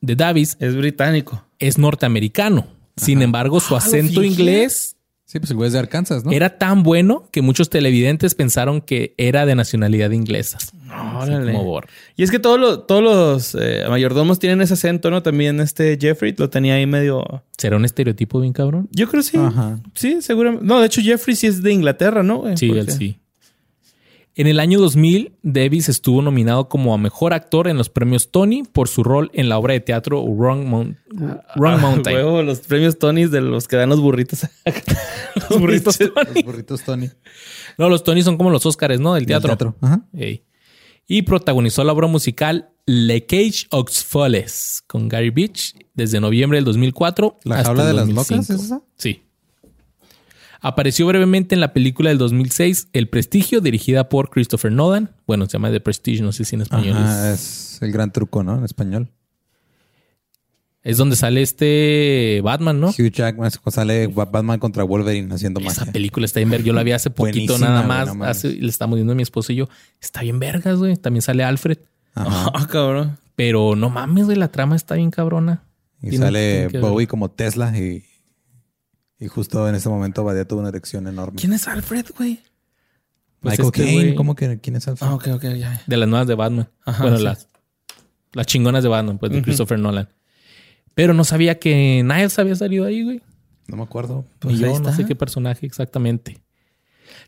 de Davis. Es británico. es norteamericano. Sin embargo, su Ah, acento inglés sí, pues el güey es de Arkansas, ¿no? era tan bueno que muchos televidentes pensaron que era de nacionalidad inglesa. Órale. como Bor. Y es que todos los, todos los eh, mayordomos tienen ese acento, ¿no? También este Jeffrey lo tenía ahí medio... ¿Será un estereotipo bien cabrón? Yo creo sí. Ajá. Sí, seguramente. No, de hecho Jeffrey sí es de Inglaterra, ¿no? güey? Sí, Porque- él sí. En el año 2000, Davis estuvo nominado como a mejor actor en los premios Tony por su rol en la obra de teatro Wrong, Wrong Ah, Mountain. huevo, los premios Tonys de los que dan los burritos. Los burritos Tony. Los burritos Tony. No, los Tony son como los Oscars, ¿no? Del Del teatro. Ajá. Y protagonizó la obra musical Le Cage aux Folles con Gary Beach desde noviembre del 2004 ¿La hasta jaula el de las 2005. locas es esa? Sí. Apareció brevemente en la película del 2006 El Prestigio, dirigida por Christopher Nolan. Bueno, se llama The Prestige, no sé si en español Ajá, es. es el gran truco, ¿no? En español. Es donde sale este Batman, ¿no? Hugh Jackman sale Batman contra Wolverine haciendo Esa magia. película está bien verga. Yo la vi hace poquito Buenísima, nada más. Hace- le estamos viendo a mi esposo y yo. Está bien vergas, güey. También sale Alfred. Ah, cabrón. Pero no mames, güey. La trama está bien cabrona. Y sale. Bowie como Tesla y, y justo en ese momento Badia tuvo una erección enorme. ¿Quién es Alfred, güey? Pues Michael este Caine, güey- ¿cómo que quién es Alfred? Ah, ok, ok, ya. De las nuevas de Batman. Ajá, bueno, sí. las, las chingonas de Batman, pues, de Ujú. Christopher Nolan. Pero no sabía que Niles había salido ahí, güey. No me acuerdo. Pues Ni ahí yo no sé qué personaje exactamente.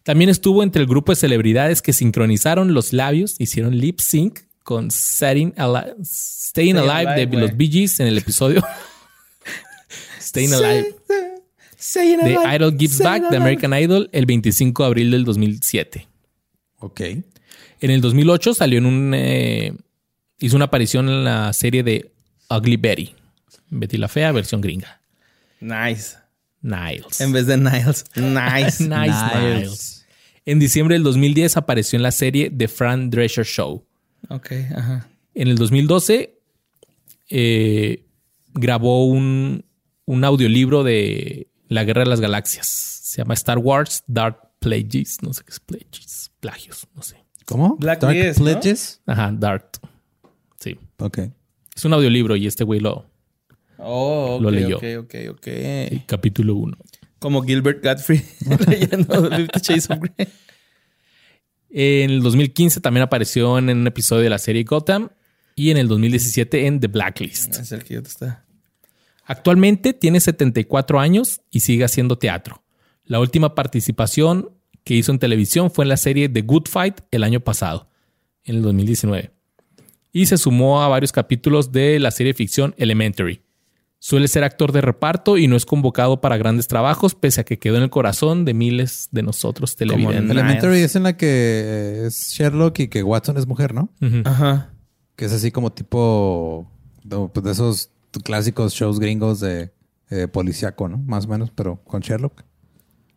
También estuvo entre el grupo de celebridades que sincronizaron los labios, hicieron lip sync con Staying Alive, Staying Alive Alive, de los Bee Gees en el episodio Staying Alive de Idol Gives Back de American Idol el 25 de abril del 2007. Ok. En el 2008 salió en un... eh, hizo una aparición en la serie de Ugly Betty. Betty la Fea, versión gringa. Nice. Niles. En vez de Niles. Nice. Nice, Niles. En diciembre del 2010 apareció en la serie The Fran Drescher Show. ok, ajá. En el 2012 eh, grabó un, un audiolibro de La Guerra de las Galaxias. Se llama Star Wars Dark Plagueis. No sé qué es Plagueis. Plagios, no sé. ¿Cómo? Black Dark Yes, ¿no? Pledges. Ajá, Dark. Sí. Ok. Es un audiolibro y este güey lo... Oh, ok, Lo leyó. Ok, ok, ok. Capítulo 1. Como Gilbert Godfrey leyendo Fifty Shades of Grey. En el 2015 también apareció en un episodio de la serie Gotham y en el 2017 en The Blacklist. Es el que yo te está. Actualmente tiene 74 años y sigue haciendo teatro. La última participación que hizo en televisión fue en la serie The Good Fight el año pasado, en el 2019. Y se sumó a varios capítulos de la serie de ficción Elementary. Suele ser actor de reparto y no es convocado para grandes trabajos, pese a que quedó en el corazón de miles de nosotros televidentes. Nice. Elementary es en la que es Sherlock y que Watson es mujer, ¿no? Ajá. Que es así como tipo de, pues, de esos clásicos shows gringos de eh, policíaco, ¿no? Más o menos, pero con Sherlock.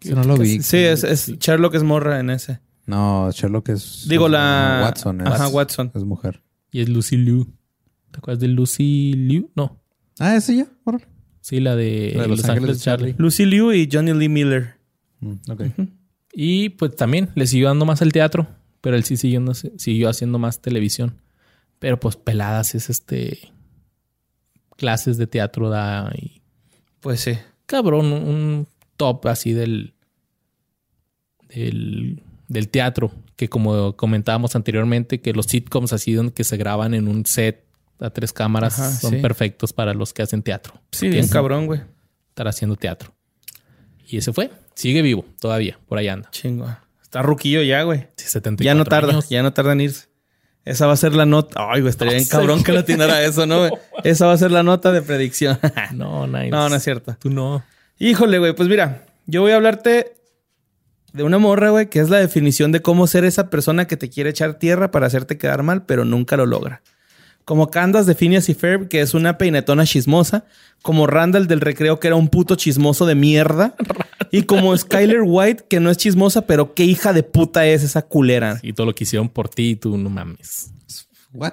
Eso no lo vi. Sí, es, es Sherlock es morra en ese. No, Sherlock es. Digo, es- la- Watson. Es, Ajá, Watson. Es mujer. Y es Lucy Liu. ¿Te acuerdas de Lucy Liu? No. Ah, ese ya. Órale. Sí, la de, La de Los, Ángeles Charlie. Lucy Liu y Johnny Lee Miller. Mm, ok. Y pues también le siguió dando más al teatro, pero él sí siguió, no sé, siguió haciendo más televisión. Pero pues peladas es este. Clases de teatro da y. Pues sí. Cabrón, un top así del. del, del teatro. Que como comentábamos anteriormente, que los sitcoms así donde que se graban en un set a tres cámaras Ajá, son sí. perfectos para los que hacen teatro. Sí, bien cabrón, güey. Estar haciendo teatro. Y ese fue. Sigue vivo todavía. Por ahí anda. Chingo. Está ruquillo ya, güey. Sí, 74 Ya no tarda, años. ya no tarda en irse. Esa va a ser la nota. Ay, güey, estaría bien cabrón que lo atinara eso, ¿no? Esa va a ser la nota de predicción. No, no, no es cierto. Tú no. Híjole, güey, pues mira, yo voy a hablarte de una morra, güey, que es la definición de cómo ser esa persona que te quiere echar tierra para hacerte quedar mal, pero nunca lo logra. Como Candace de Phineas y Ferb, que es una peinetona chismosa. Como Randall del recreo, que era un puto chismoso de mierda. Y como Skyler White, que no es chismosa, pero qué hija de puta es esa culera. Y todo lo que hicieron por ti y tú no mames. What?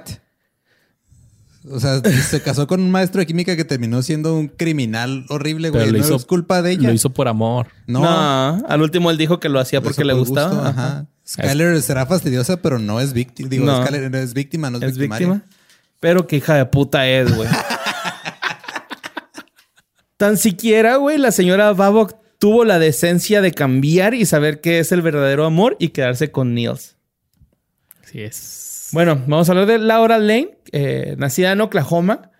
O sea, se casó con un maestro de química que terminó siendo un criminal horrible, güey. Pero lo No hizo- es culpa de ella. Lo hizo por amor. No. No, al último él dijo que lo hacía lo porque le por gustaba. gusto, Ajá. Skyler será fastidiosa, pero no es víctima. Digo, No. Skyler es víctima, no es, Es victimaria. víctima. Pero qué hija de puta es, güey. Tan siquiera, güey, la señora Babok tuvo la decencia de cambiar y saber qué es el verdadero amor y quedarse con Niels. Así es. Bueno, vamos a hablar de Laura Lane, eh, nacida en Oklahoma,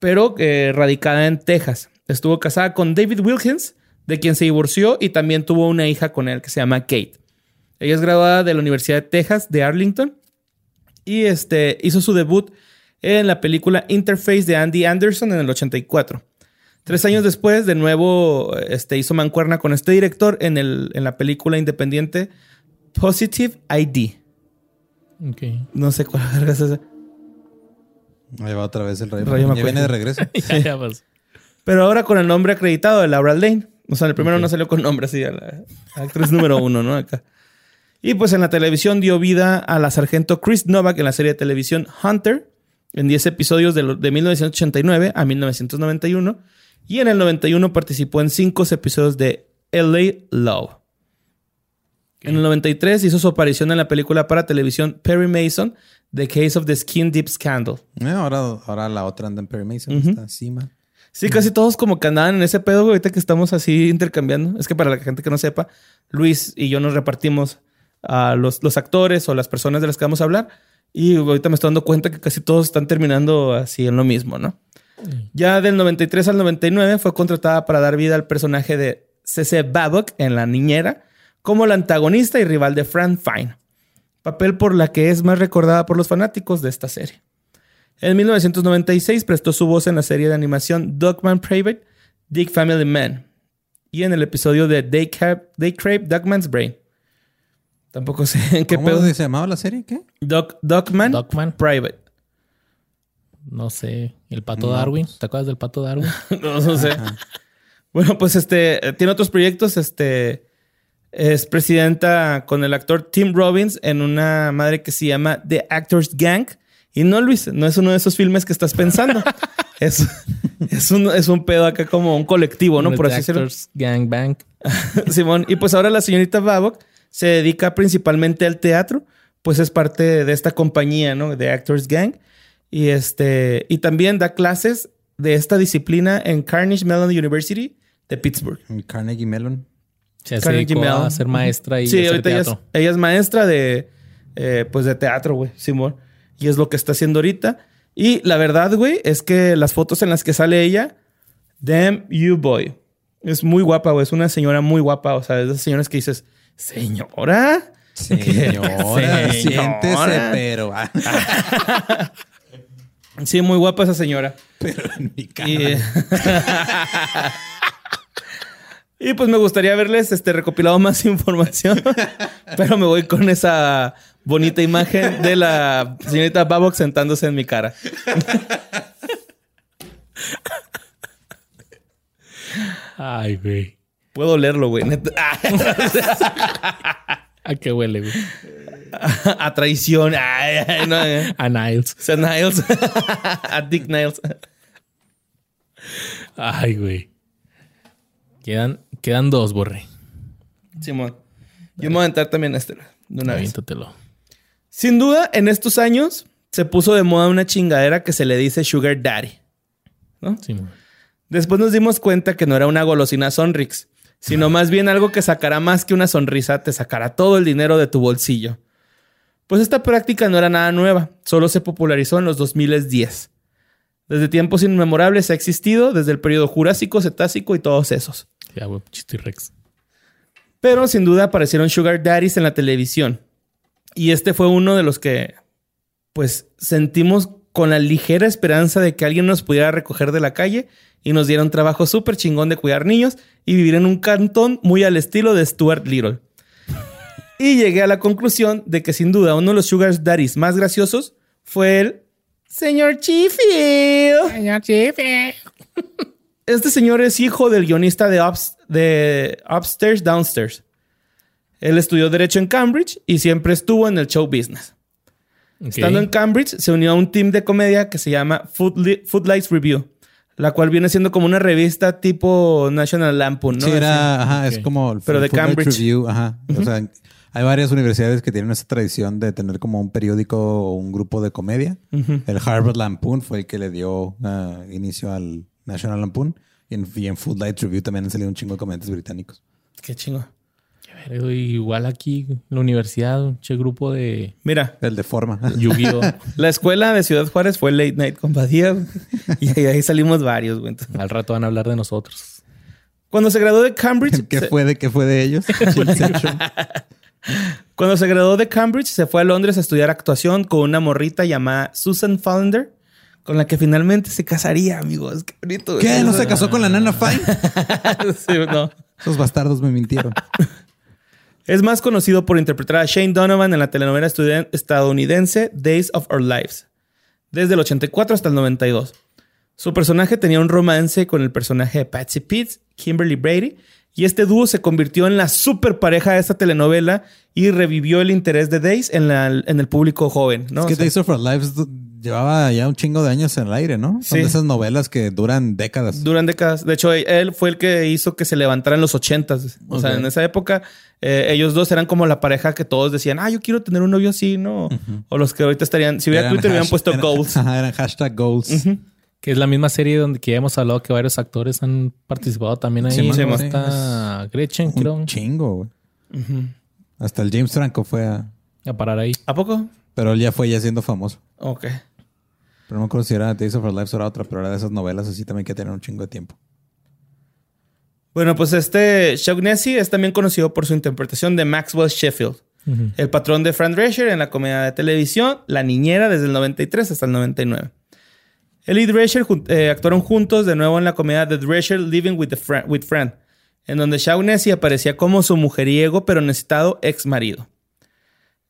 pero eh, radicada en Texas. Estuvo casada con David Wilkins, de quien se divorció y también tuvo una hija con él que se llama Kate. Ella es graduada de la Universidad de Texas de Arlington y este, hizo su debut en la película Interface de Andy Anderson en el 84. Tres años después, de nuevo, este, hizo mancuerna con este director en, el, en la película independiente Positive ID. Ok. No sé cuál es esa. Ahí va otra vez el rayo. Rayo ya McQueen. viene de regreso. ya, ya vas. Pero ahora con el nombre acreditado de Laura Lane. O sea, en el primero no salió con nombre así, a la actriz número uno, ¿no? Acá. Y pues en la televisión dio vida a la sargento Chris Novak en la serie de televisión Hunter, en 10 episodios de, de 1989 a 1991. Y en el 91 participó en 5 episodios de LA Love. En el 93 hizo su aparición en la película para televisión Perry Mason, The Case of the Skin Deep Scandal. Eh, ahora, ahora la otra anda en Perry Mason. Está encima. Sí, casi todos como que andaban en ese pedo, güey, ahorita que estamos así intercambiando. Es que para la gente que no sepa, Luis y yo nos repartimos a los, los actores o las personas de las que vamos a hablar. Y ahorita me estoy dando cuenta que casi todos están terminando así en lo mismo, ¿no? Ya del 93 al 99 fue contratada para dar vida al personaje de C.C. Babcock en La Niñera como la antagonista y rival de Fran Fine. Papel por la que es más recordada por los fanáticos de esta serie. En 1996 prestó su voz en la serie de animación Dogman Private, Dick Family Man. Y en el episodio de They, Crave Dogman's Brain. Tampoco sé en qué ¿Cómo pedo. se llamaba la serie? ¿Qué? Dog, Dogman Dogman. Private. No sé. El pato Darwin. ¿Te acuerdas del pato Darwin? no, no sé. Bueno, pues este eh, tiene otros proyectos. Este es presidenta con el actor Tim Robbins en una madre que se llama The Actors Gang. Y no, Luis, no es uno de esos filmes que estás pensando. es, es, un, es un pedo acá como un colectivo, ¿no? Por así decirlo. Actors Gang Bang. Simón. Y pues ahora la señorita Babok se dedica principalmente al teatro, pues es parte de esta compañía, ¿no? De Actors Gang. Y este, y también da clases de esta disciplina en Carnegie Mellon University de Pittsburgh. Carnegie Mellon. Se Carnegie Mellon. a ser maestra y sí, hacer ahorita ella es, teatro. ella es maestra de, eh, pues de teatro, güey, Simón. Y es lo que está haciendo ahorita. Y la verdad, güey, es que las fotos en las que sale ella, damn you boy. Es muy guapa, güey. Es una señora muy guapa. O sea, es de esas señoras que dices, Señora. Señora, siéntese, pero. ah, Sí, muy guapa esa señora. pero en mi cara. Y, eh, y, pues me gustaría haberles este, recopilado más información, pero me voy con esa bonita imagen de la señorita Babok sentándose en mi cara. Ay, güey. Puedo olerlo, güey. ¿A qué huele, güey? A traición. Ay, ay, no, eh. A Niles. Sea, Niles. A Dick Niles. Ay, güey. Quedan, quedan dos, borre. Simón. Yo me voy a entrar también a este de una vez. Aviéntatelo. Sin duda, en estos años se puso de moda una chingadera que se le dice Sugar Daddy. Sí, mo. Después nos dimos cuenta que no era una golosina Sonrix, sino más bien algo que sacará más que una sonrisa, te sacará todo el dinero de tu bolsillo. Pues esta práctica no era nada nueva, solo se popularizó en los 2010. Desde tiempos inmemorables ha existido, desde el periodo Jurásico, Cetácico y todos esos. Ya, Chiste Rex. Pero sin duda aparecieron Sugar Daddies en la televisión. Y este fue uno de los que, pues, sentimos con la ligera esperanza de que alguien nos pudiera recoger de la calle y nos diera un trabajo súper chingón de cuidar niños y vivir en un cantón muy al estilo de Stuart Little. Y llegué a la conclusión de que sin duda uno de los Sugar Daddies más graciosos fue el señor Chifield. Señor Chife. Este señor es hijo del guionista de, Ups- de Upstairs Downstairs. Él estudió Derecho en Cambridge y siempre estuvo en el show business. Estando en Cambridge, se unió a un team de comedia que se llama Foodlights Review, la cual viene siendo como una revista tipo National Lampoon, ¿no? Sí, era, ajá, es como el Pero de Cambridge. Review, ajá. O sea, hay varias universidades que tienen esa tradición de tener como un periódico o un grupo de comedia. El Harvard Lampoon fue el que le dio ah, inicio al National Lampoon. Y en, y en Foodlight Review también han salido un chingo de comediantes británicos. Qué chingo. Igual aquí en la universidad, un che grupo de Mira, El de forma. Yu-Gi-Oh! la escuela de Ciudad Juárez fue Late Night Compadía güey. y ahí, salimos varios, güey. Entonces, Al rato van a hablar de nosotros. Cuando se graduó de Cambridge, ¿Qué se- fue de qué fue de ellos? Cuando se graduó de Cambridge, se fue a Londres a estudiar actuación con una morrita llamada Susan Fallender, con la que finalmente se casaría, amigos. Qué bonito. ¿Qué? ¿No se casó con la nana Fine? Sí, no. Esos bastardos me mintieron. Es más conocido por interpretar a Shane Donovan en la telenovela estadounidense Days of Our Lives, desde el 84 hasta el 92. Su personaje tenía un romance con el personaje de Patsy Pitts, Kimberly Brady, y este dúo se convirtió en la super pareja de esta telenovela y revivió el interés de Days en, la- en el público joven. ¿no? Es que O sea, Days of Our Lives llevaba ya un chingo de años en el aire, ¿no? Son de esas novelas que duran décadas. Duran décadas. De hecho, él fue el que hizo que se levantara en los ochentas. O sea, en esa época, eh, ellos dos eran como la pareja que todos decían, ah, yo quiero tener un novio así, ¿no? O los que ahorita estarían, si hubiera Eran Twitter, hubieran puesto eran- goals. Ajá, eran hashtag goals. Que es la misma serie donde que ya hemos hablado que varios actores han participado también ahí. Sí, sí, man. Está Gretchen, creo. Un chingo, güey. Hasta el James Franco fue a... A parar ahí. ¿A poco? Pero él ya fue ya siendo famoso. Ok. Pero no me acuerdo si era Days of Our Lives o era otra, pero era de esas novelas así también que tenían un chingo de tiempo. Bueno, pues este Shaughnessy es también conocido por su interpretación de Maxwell Sheffield, el patrón de Fran Drescher en la comedia de televisión La Niñera desde el 93 hasta el 99. Él y Drescher eh, actuaron juntos de nuevo en la comedia de Drescher Living with, the Fran, with Fran, en donde Shaughnessy aparecía como su mujeriego pero necesitado ex marido,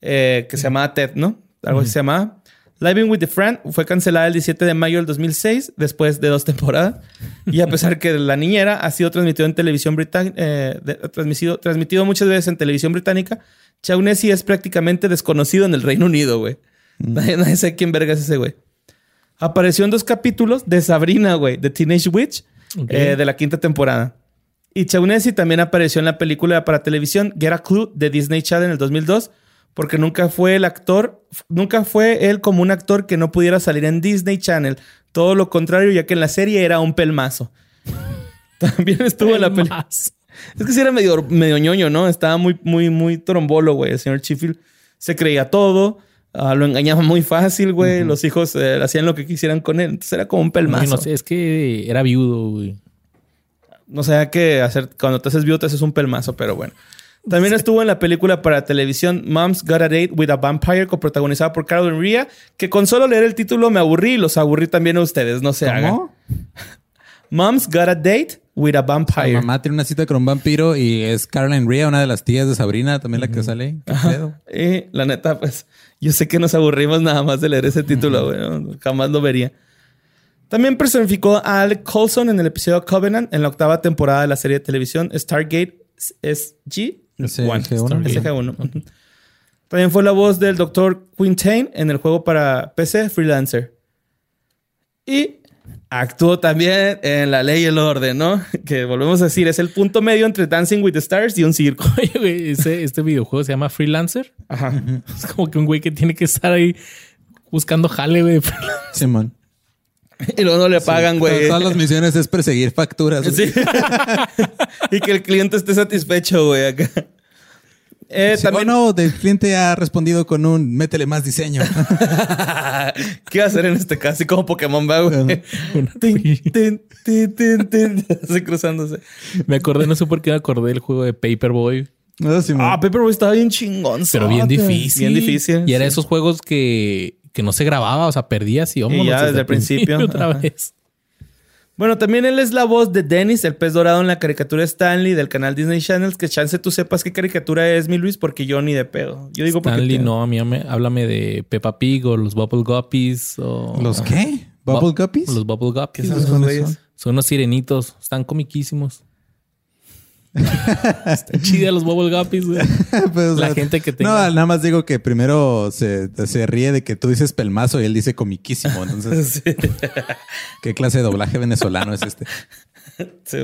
eh, que se llamaba Ted, ¿no? Algo así se llamaba. Living with the Fran fue cancelada el 17 de mayo del 2006, después de dos temporadas. Y a pesar que La Niñera ha sido transmitido en televisión británica, transmitido, transmitido muchas veces en televisión británica, Shaughnessy es prácticamente desconocido en el Reino Unido, güey. Nadie, nadie sabe quién verga es ese güey. Apareció en dos capítulos de Sabrina, güey, de Teenage Witch, eh, de la quinta temporada. Y Shaughnessy también apareció en la película para televisión Get a Clue de Disney Channel en el 2002, porque nunca fue el actor, nunca fue él como un actor que no pudiera salir en Disney Channel. Todo lo contrario, ya que en la serie era un pelmazo. También estuvo en la película. Es que sí era medio, medio ñoño, ¿no? Estaba muy, muy, muy trombolo, güey. El señor Chifil se creía todo. ah, lo engañaba muy fácil, güey. Los hijos eh, hacían lo que quisieran con él. Entonces era como un pelmazo. No sé, es que era viudo, güey. No sé qué hacer. Cuando te haces viudo, te haces un pelmazo, pero bueno. También estuvo en la película para televisión Mom's Got a Date with a Vampire, coprotagonizada por Carolyn Ria, que con solo leer el título me aburrí y los aburrí también a ustedes, no se hagan. ¿Cómo? Mom's Got a Date with a Vampire. mamá tiene una cita con un vampiro y es Caroline Rhea, una de las tías de Sabrina, también la que sale. ¿Qué pedo? Y la neta, pues, yo sé que nos aburrimos nada más de leer ese título, güey. ¿no? Jamás lo vería. También personificó a Alec Colson en el episodio Covenant en la octava temporada de la serie de televisión Stargate SG. SG-1. SG-1. Ujú. También fue la voz del Dr. Quintain en el juego para PC Freelancer. Y actuó también en La Ley y el Orden, ¿no? Que volvemos a decir, es el punto medio entre Dancing with the Stars y un circo. Oye, güey, ese- este videojuego se llama Freelancer. Ajá. Es como que un güey que tiene que estar ahí buscando jale, güey. Simón. Y luego no le pagan, güey. Todas las misiones es perseguir facturas. Sí. y que el cliente esté satisfecho, güey, acá. Eh, Sí, también, no, el cliente ha respondido con un métele más diseño. ¿qué va a hacer en este caso? Así como Pokémon va, güey. Así cruzándose. Me acordé, no sé por qué me acordé del juego de Paperboy. No, Simón. Ah, Paperboy estaba bien chingón. Pero bien difícil. Bien difícil. Y era sí. esos juegos que, que no se grababa, o sea, perdías y vámonos ya desde el principio. otra vez. Bueno, también él es la voz de Dennis, el pez dorado en la caricatura Stanley del canal Disney Channel. Que chance tú sepas qué caricatura es, mi Luis, porque yo ni de pedo. Yo digo porque. Stanley, te- no, a mí me- háblame de Peppa Pig o los Bubble Guppies o... ¿Los qué? ¿Bubble Guppies? Los Bubble ¿Qué Guppies. son esos güeyes? Son unos sirenitos. Están comiquísimos. Están chidas los Bubble Guppies, güey. Pues, o La sea, gente que No, tenga- nada más digo que primero se, se ríe de que tú dices pelmazo y él dice comiquísimo. Entonces, Sí. ¿qué clase de doblaje venezolano es este? Sí,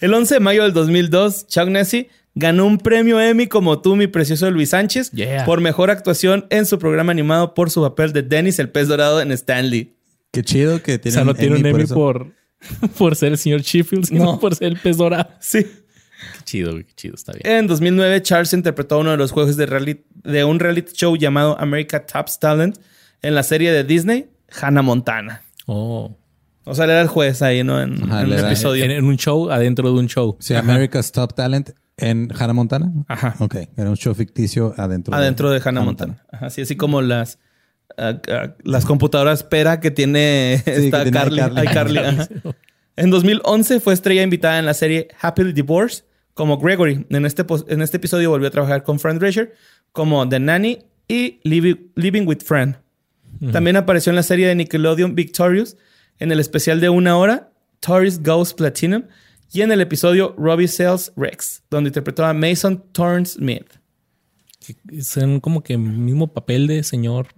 el 11 de mayo del 2002, Chuck Nessie ganó un premio Emmy como tú, mi precioso Luis Sánchez, Yeah. por mejor actuación en su programa animado por su papel de Dennis, el pez dorado en Stanley. Qué chido que O tiene sea, no tiene un Emmy por, por ser el señor Sheffield, sino No. por ser el pez dorado. Sí. Qué chido, güey. Qué chido. Está bien. En 2009, Charles interpretó a uno de los jueces de, reality- de un reality show llamado America Top Talent en la serie de Disney, Hannah Montana. Oh. O sea, él era el juez ahí, ¿no? En, Ajá, en un episodio. En, en un show, adentro de un show. Sí, America's Top Talent en Hannah Montana. Ajá. Ok, era un show ficticio adentro. adentro de Hannah Montana. Ajá, así, así como las, las computadoras Pera que tiene esta que tiene Carly. iCarly, ajá. En 2011 fue estrella invitada en la serie Happily Divorced como Gregory. En este, en este episodio volvió a trabajar con Fran Drescher como The Nanny y Living, Living with Fran. También apareció en la serie de Nickelodeon Victorious, en el especial de una hora, Taurus Goes Platinum, y en el episodio Robbie Sells Rex, donde interpretó a Mason Thorne Smith. Son como que mismo papel de señor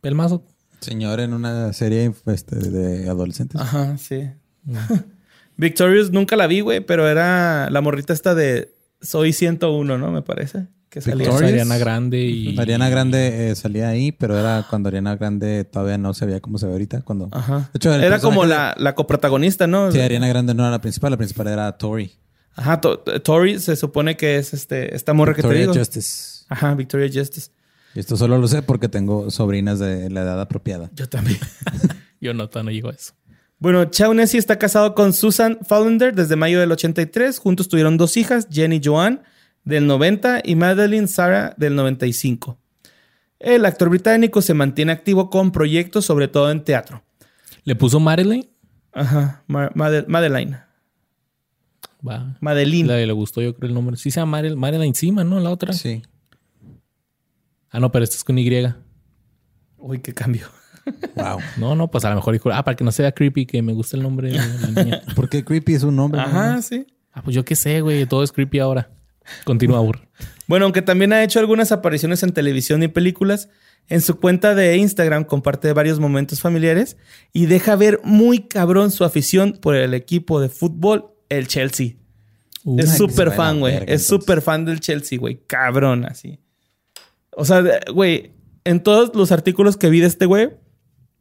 pelmazo. Señor en una serie este, de adolescentes. Ajá, sí. Victorious nunca la vi, güey, pero era la morrita esta de Soy 101, ¿no? Me parece. Que salía. Victorious. Ariana Grande y... Ariana Grande eh, salía ahí, pero era cuando Ariana Grande todavía no se veía como se ve ahorita. Cuando... Ajá. De hecho, el Era como la, la coprotagonista, ¿no? Sí, Ariana Grande no era la principal, la principal era Tori. Ajá, To- Tori se supone que es este, esta morra que te Victoria digo. Justice. Ajá, Victoria Justice. Y esto solo lo sé porque tengo sobrinas de la edad apropiada. Yo también. Yo no, no llego a eso. Bueno, Shaughnessy está casado con Susan Fallender desde mayo del 83. Juntos tuvieron dos hijas, Jenny Joanne del 90 y Madeline Sarah del 95. El actor británico se mantiene activo con proyectos, sobre todo en teatro. ¿Le puso Marilyn? Ajá, Ma- Made- Madeline. Va. Madeline. Le, le gustó yo creo el nombre. Sí se llama Marilyn, Marilyn encima, ¿no? La otra. Sí. Ah, no, pero esta es con Y. Uy, qué cambio. Wow. No, no, pues a lo mejor dijo, ah, para que no sea creepy, que me gusta el nombre de la niña. ¿Por qué Creepy es un nombre? Ajá, sí. Ah, pues yo qué sé, güey, todo es creepy ahora. Continúa, burro. Bueno, aunque también ha hecho algunas apariciones en televisión y películas, en su cuenta de Instagram comparte varios momentos familiares y deja ver muy cabrón su afición por el equipo de fútbol, el Chelsea. Uh, es súper fan, güey. Es súper fan del Chelsea, güey. Cabrón, así. O sea, güey, en todos los artículos que vi de este güey,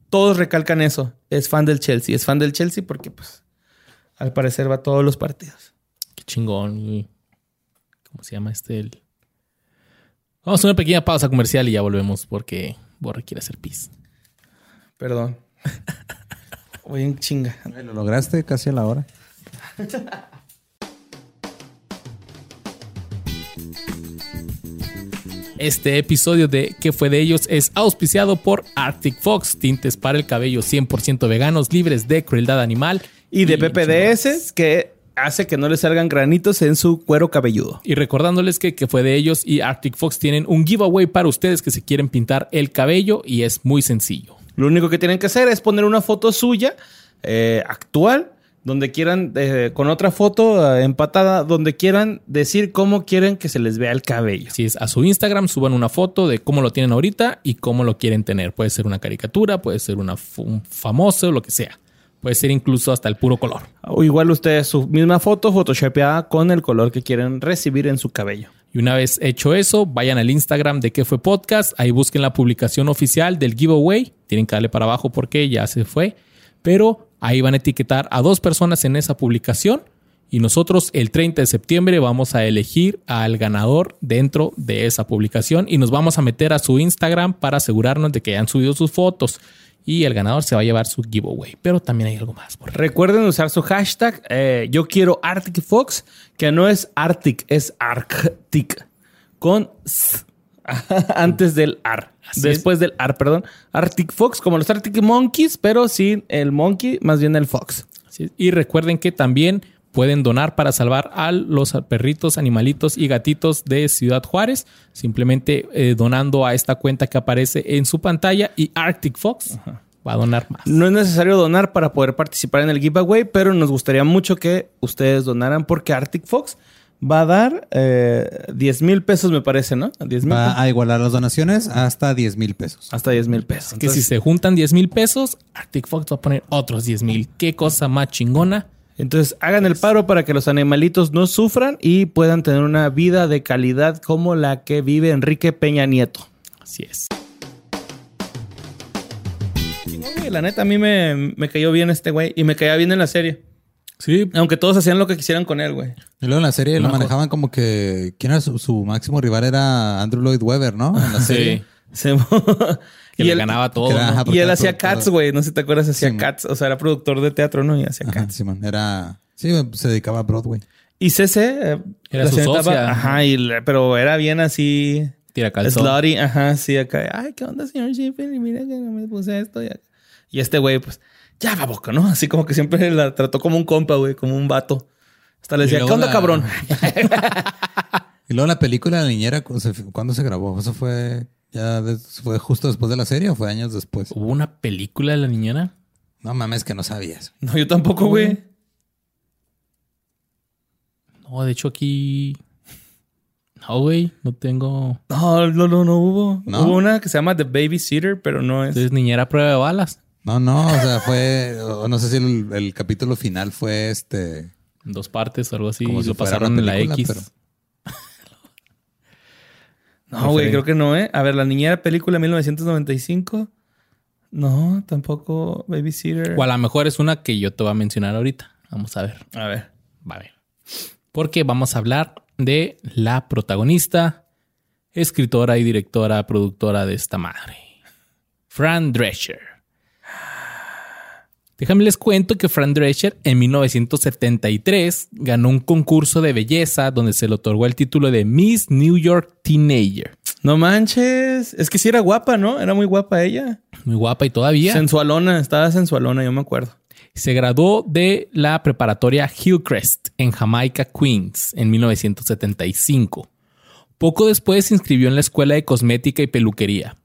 todos recalcan eso. Es fan del Chelsea. Es fan del Chelsea porque, pues, al parecer va a todos los partidos. Qué chingón, güey. ¿Cómo se llama este? El... Vamos a una pequeña pausa comercial y ya volvemos porque Borre quiere hacer pis. Perdón. Voy en chinga. Lo lograste casi a la hora. Este episodio de ¿Qué fue de ellos? es auspiciado por Arctic Fox, tintes para el cabello 100% veganos, libres de crueldad animal. Y de PPDS que hace que no le salgan granitos en su cuero cabelludo. Y recordándoles que, que fue de ellos y Arctic Fox tienen un giveaway para ustedes que se quieren pintar el cabello y es muy sencillo. Lo único que tienen que hacer es poner una foto suya eh, actual, donde quieran, eh, con otra foto eh, empatada, donde quieran decir cómo quieren que se les vea el cabello. Si es a su Instagram, suban una foto de cómo lo tienen ahorita y cómo lo quieren tener. Puede ser una caricatura, puede ser una, un famoso, lo que sea. Puede ser incluso hasta el puro color. O igual ustedes su misma foto photoshopeada con el color que quieren recibir en su cabello. Y una vez hecho eso, vayan al Instagram de qué fue podcast. Ahí busquen la publicación oficial del giveaway. Tienen que darle para abajo porque ya se fue. Pero ahí van a etiquetar a dos personas en esa publicación. Y nosotros el 30 de septiembre vamos a elegir al ganador dentro de esa publicación. Y nos vamos a meter a su Instagram para asegurarnos de que hayan subido sus fotos. Y el ganador se va a llevar su giveaway. Pero también hay algo más. por. Recuerden usar su hashtag eh, yo quiero Arctic Fox, que no es Arctic, es Arctic. Con S antes del AR. Así Después del AR, perdón. Arctic Fox, como los Arctic Monkeys, pero sin el monkey, más bien el fox. Así. Y recuerden que también pueden donar para salvar a los perritos, animalitos y gatitos de Ciudad Juárez, simplemente eh, donando a esta cuenta que aparece en su pantalla y Arctic Fox va a donar más. No es necesario donar para poder participar en el giveaway, pero nos gustaría mucho que ustedes donaran porque Arctic Fox va a dar eh, 10 mil pesos, me parece, ¿no? 10 mil Va a igualar las donaciones hasta 10 mil pesos. hasta 10 mil pesos. que si se juntan 10 mil pesos, Arctic Fox va a poner otros 10 mil. Qué cosa más chingona. Entonces hagan el paro para que los animalitos no sufran y puedan tener una vida de calidad como la que vive Enrique Peña Nieto. Así es. La neta, a mí me, me cayó bien este güey y me caía bien en la serie. Sí, Aunque todos hacían lo que quisieran con él, güey. Y luego en la serie lo No, manejaban como que... ¿Quién era su, su máximo rival? Era Andrew Lloyd Webber, ¿no? En la serie. sí. Que y le él, ganaba todo. era- ¿no? ajá, y él hacía. Cats, güey. No sé si te acuerdas, hacía Sí, man. Cats. O sea, era productor de teatro, ¿no? Y hacía Cats. Simón. Era... Sí, se dedicaba a Broadway. Y Cece... eh, Era la su socia. va- Ajá, y le- pero era bien así... Tira calzón. Slutty, ajá, sí, acá. Ay, ¿qué onda, señor Sheffield? Y mira que no me puse esto. Y, acá. y este güey, pues, ya va boca, ¿no? Así como que siempre la trató como un compa, güey, como un vato. Hasta le decía, ¿qué onda, la- cabrón? Y luego la película de la niñera, ¿cu- se- ¿cuándo se grabó? ¿Eso fue ya fue justo después de la serie o fue años después? ¿Hubo una película de la niñera? No mames, que no sabías. No, yo tampoco, güey. No, de hecho aquí... No, güey, no tengo... No, no, no, no hubo. ¿No? Hubo una que se llama The Babysitter, pero no es. Entonces niñera prueba de balas. No, no, o sea, fue... o no sé si el, el capítulo final fue este... En dos partes o algo así. Como si lo pasaron una en la película, X. pero- No, güey, creo que no, ¿eh? A ver, la niñera película 1995. No, tampoco Babysitter. O a lo mejor es una que yo te voy a mencionar ahorita. Vamos a ver. A ver. Va a ver. Porque vamos a hablar de la protagonista, escritora y directora, productora de esta madre. Fran Drescher. Déjame les cuento que Fran Drescher en 1973 ganó un concurso de belleza donde se le otorgó el título de Miss New York Teenager. No manches. Es que sí era guapa, ¿no? Era muy guapa ella. Muy guapa y todavía. Sensualona, estaba sensualona, yo me acuerdo. Se graduó de la preparatoria Hillcrest en Jamaica, Queens, en 1975. Poco después se inscribió en la escuela de cosmética y peluquería.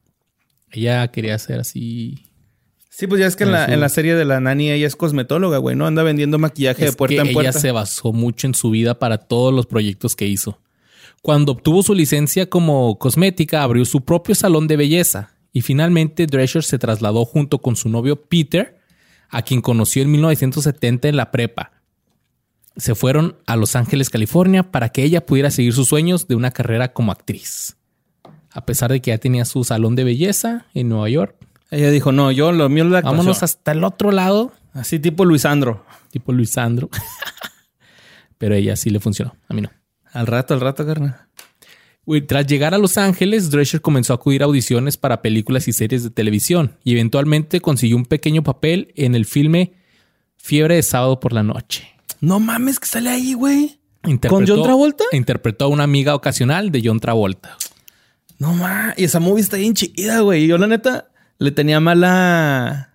Ella quería ser así. Sí, pues ya es que en la, Eso. en la serie de la nani ella es cosmetóloga, güey, ¿no? Anda vendiendo maquillaje de puerta que en ella puerta. se basó mucho en su vida para todos los proyectos que hizo. Cuando obtuvo su licencia como cosmética, abrió su propio salón de belleza y finalmente Drescher se trasladó junto con su novio Peter, a quien conoció en 1970 en la prepa. Se fueron a Los Ángeles, California, para que ella pudiera seguir sus sueños de una carrera como actriz. A pesar de que ya tenía su salón de belleza en Nueva York, Ella dijo, no, yo lo mío es la actuación. vámonos hasta el otro lado, Así tipo Luisandro. tipo Luisandro. Pero a ella sí le funcionó, a mí no. Al rato, al rato, carnal. Tras llegar a Los Ángeles, Drescher comenzó a acudir a audiciones para películas y series de televisión y eventualmente consiguió un pequeño papel en el filme Fiebre de sábado por la noche. No mames que sale ahí, güey. ¿Con John Travolta? Interpretó a una amiga ocasional de John Travolta. No más. Y esa movie está bien chida, güey. Yo, la neta, le tenía mala.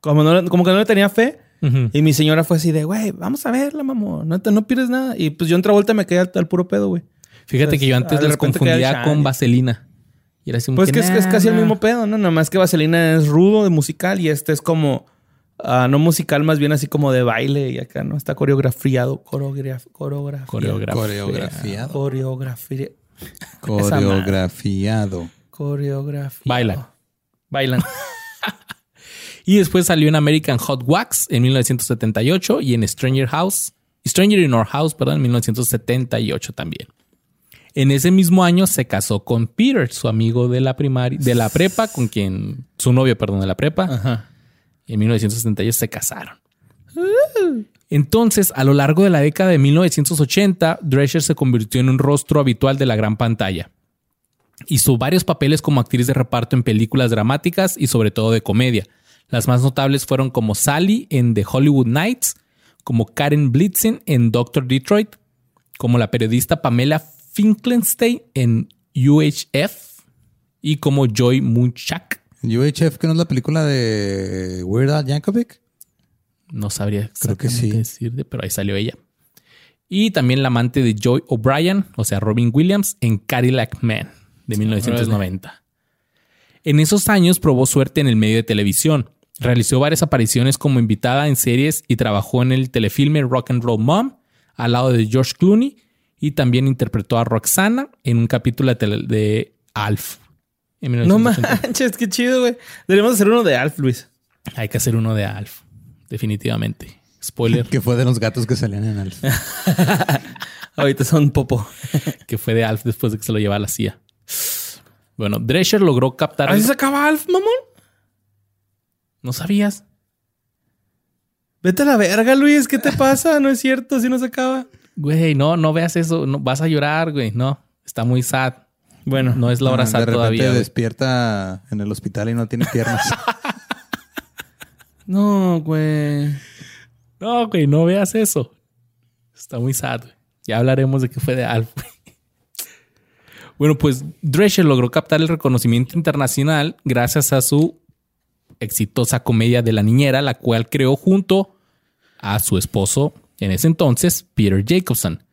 Como, no, como que no le tenía fe. Ujú. Y mi señora fue así de, güey, vamos a verla, mamón. No, te, no pierdes nada. Y pues yo en otra vuelta me quedé al, al puro pedo, güey. Fíjate Pues, que yo antes el confundía con vaselina. Y era así Pues que es, que es nah, casi el mismo pedo, ¿no? Nada más que Vaselina es rudo de musical y este es como. ah, no musical, más bien así como de baile y acá, ¿no? Está coreografiado. Coreograf, coreografía. Coreografía. Coreografiado. Coreografía. Coreografiado. Coreografía. Bailan. Y después salió en American Hot Wax en 1978 y en Stranger House, Stranger in Our House, perdón, en 1978 también. En ese mismo año se casó con Peter, su amigo de la primaria, de la prepa, con quien, su novio, perdón, de la prepa. Ajá. Y en 1978 se casaron. Entonces, a lo largo de la década de 1980, Drescher se convirtió en un rostro habitual de la gran pantalla. Hizo varios papeles como actriz de reparto en películas dramáticas y sobre todo de comedia. Las más notables fueron como Sally en The Hollywood Nights, como Karen Blitzen en Doctor Detroit, como la periodista Pamela Finkelstein en UHF y como Joy Munchak. UHF, que no es la película de Weird Al Yankovic. No sabría Creo que exactamente sí. decirte, pero ahí salió ella. Y también la amante de Joy O'Brien, o sea, Robin Williams, en Cadillac Man de 1990. En esos años probó suerte en el medio de televisión. Realizó varias apariciones como invitada en series y trabajó en el telefilme Rock and Roll Mom al lado de George Clooney y también interpretó a Roxana en un capítulo de, tele- de Alf. en No 1980. manches, qué chido, güey. Deberíamos hacer uno de Alf, Luis. Hay que hacer uno de Alf, definitivamente. Spoiler. Que fue de los gatos que salían en Alf. Ahorita son popo. que fue de Alf después de que se lo llevaba a la CIA. Bueno, Drescher logró captar. ¿Así se acaba Alf, mamón? ¿No sabías? Vete a la verga, Luis. ¿Qué te pasa? No es cierto, así no se acaba. Güey, no, no veas eso. No, vas a llorar, güey. No, está muy sad. Bueno, No es la hora Ah, sad de repente todavía. güey. despierta en el hospital y no tiene piernas. no, güey. No, güey, no veas eso. Está muy sad, güey. Ya hablaremos de qué fue de Alf. güey. Bueno, pues Drescher logró captar el reconocimiento internacional gracias a su exitosa comedia de la niñera, la cual creó junto a su esposo en ese entonces, Peter Jacobson.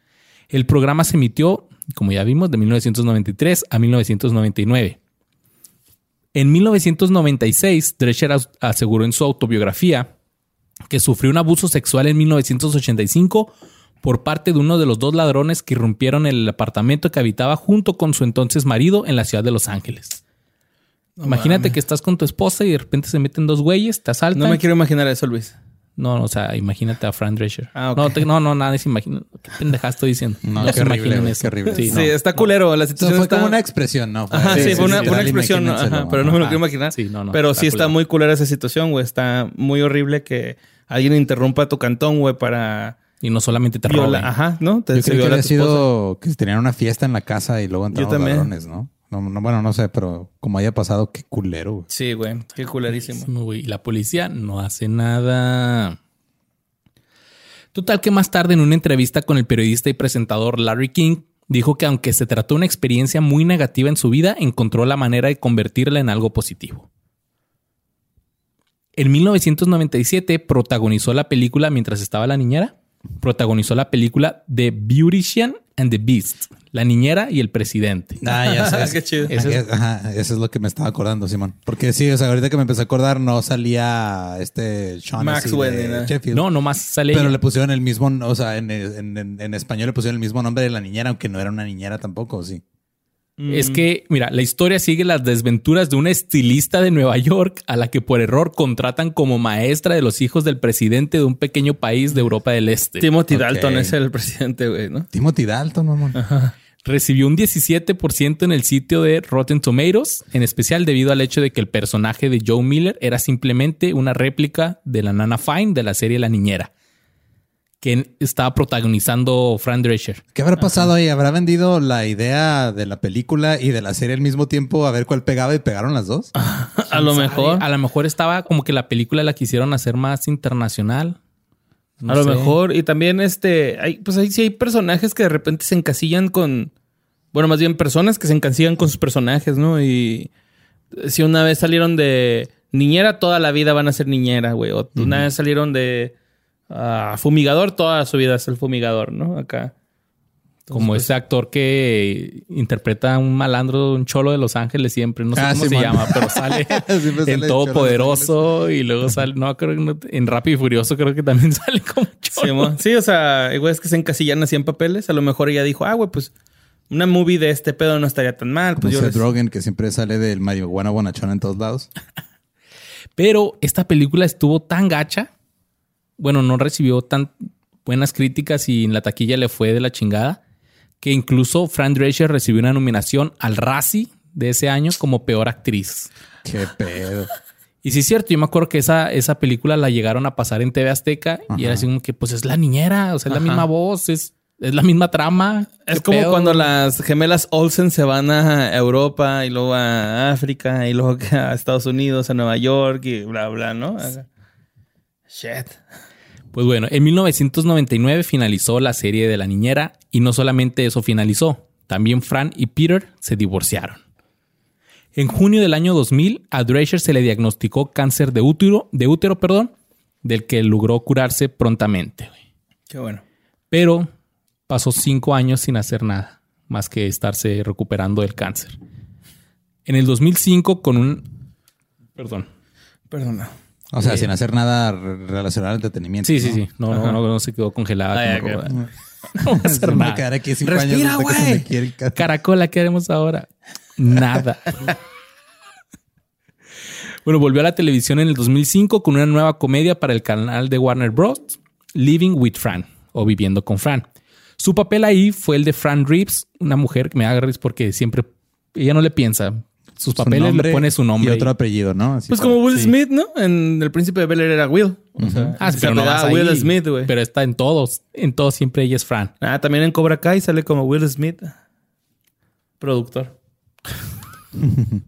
El programa se emitió, como ya vimos, de 1993 a 1999. En 1996, Drescher as- aseguró en su autobiografía que sufrió un abuso sexual en 1985 por parte de uno de los dos ladrones que irrumpieron en el apartamento que habitaba junto con su entonces marido en la ciudad de Los Ángeles. Imagínate que estás con tu esposa y de repente se meten dos güeyes, te asaltan. No me quiero imaginar eso, Luis. No, o sea, imagínate a Fran Drescher. Ah, no, te- no, no, nada se imagina. ¿Qué pendeja estoy diciendo? No, No, qué se horrible, imaginen güey, eso. qué horrible. Sí, Sí, no. está culero. La situación fue está... como una expresión, ¿no? Fue- Ajá, sí, sí, fue una, una expresión. Ajá, pero no me lo quiero imaginar. Sí, no, no, pero está sí está culero. muy culera esa situación, güey. Está muy horrible que alguien interrumpa tu cantón, güey, para Y no solamente te roban. Ajá, ¿no? Te Yo se creí que viola había sido que tenían una fiesta en la casa y luego entraron Yo los ladrones, ¿no? No, no, Bueno, no sé, pero como haya pasado, qué culero. güey. Sí, güey. Qué culerísimo. güey. Y la policía no hace nada. Total que más tarde en una entrevista con el periodista y presentador Larry King, dijo que aunque se trató de una experiencia muy negativa en su vida, encontró la manera de convertirla en algo positivo. En 1997 protagonizó la película mientras estaba la niñera. Protagonizó la película The Beautician and the Beast, La niñera y el presidente. Ah, ya sé. Qué chido. Eso es- Ajá, eso es lo que me estaba acordando, Simón. Porque sí, o sea, ahorita que me empecé a acordar, no salía este Sean Maxwell. Sheffield. No, nomás sale. Pero le pusieron el mismo, o sea, en, en- en- en español le pusieron el mismo nombre de la niñera, aunque no era una niñera tampoco, sí. Es que, mira, la historia sigue las desventuras de una estilista de Nueva York a la que por error contratan como maestra de los hijos del presidente de un pequeño país de Europa del Este. Timothy Ok. Dalton es el presidente, güey, ¿no? Timothy Dalton, mamón. Recibió un 17% en el sitio de Rotten Tomatoes, en especial debido al hecho de que el personaje de Joe Miller era simplemente una réplica de la Nana Fine de la serie La Niñera, que estaba protagonizando Fran Drescher. ¿Qué habrá pasado ahí? ¿Habrá vendido la idea de la película y de la serie al mismo tiempo a ver cuál pegaba y pegaron las dos? A lo mejor. A lo mejor estaba como que la película la quisieron hacer más internacional. No a lo sé. mejor. Y también, este, hay, pues ahí sí hay personajes que de repente se encasillan con bueno, más bien personas que se encancillan con sus personajes, ¿no? Y si una vez salieron de niñera, toda la vida van a ser niñera, güey. O una vez salieron de ah, fumigador, toda su vida es el fumigador, ¿no? Acá. Como pues, ese actor que interpreta a un malandro, un cholo de Los Ángeles siempre, no sé Ah, cómo se llama, pero sale en de Todopoderoso y luego sale, no, creo que no- en Rápido y Furioso creo que también sale como cholo. Sí, o sea, güey, es que se encasillan así en papeles. A lo mejor ella dijo, ah, güey, pues una movie de este pedo no estaría tan mal. Como Pues yo Seth les- Rogen, que siempre sale del marihuana bonachón en todos lados. Pero esta película estuvo tan gacha, bueno, no recibió tan buenas críticas y en la taquilla le fue de la chingada, que incluso Fran Drescher recibió una nominación al Razzie de ese año como peor actriz. Qué pedo. Y sí es cierto, yo me acuerdo que esa, esa película la llegaron a pasar en TV Azteca y era así como que pues es la niñera, o sea, es la misma voz, es, es la misma trama. Es ¿Qué como pedo? cuando las gemelas Olsen se van a Europa y luego a África y luego a Estados Unidos, a Nueva York y bla, bla, ¿no? Shit. Pues bueno, en 1999 finalizó la serie de la niñera y no solamente eso finalizó, también Fran y Peter se divorciaron. En junio del año 2000 a Drescher se le diagnosticó cáncer de útero, de útero, perdón, del que logró curarse prontamente. Qué bueno. Pero pasó cinco años sin hacer nada, más que estarse recuperando del cáncer. En el 2005 con un... Perdón. Perdona. O sea, sin hacer nada re- relacionado al entretenimiento. Sí, sí, ¿no? sí. No, no, no, no se quedó congelada. Ah, como. No va a Se hacer a nada. aquí cinco Respira, que se güey. Caracola, ¿qué haremos ahora? Nada. bueno, volvió a la televisión en el 2005 con una nueva comedia para el canal de Warner Bros. Living with Fran o Viviendo con Fran. Su papel ahí fue el de Fran Reeves, una mujer que me haga porque siempre ella no le piensa. Sus su papeles nombre le pone su nombre. Y otro apellido, ¿no? Así Pues para- como Will sí. Smith, ¿no? En El Príncipe de Bel Air era Will. O sea, Ah, se pero no vas Will. Smith, güey. Pero está en todos. En todos siempre ella es Fran. Ah, también en Cobra Kai sale como Will Smith. Productor.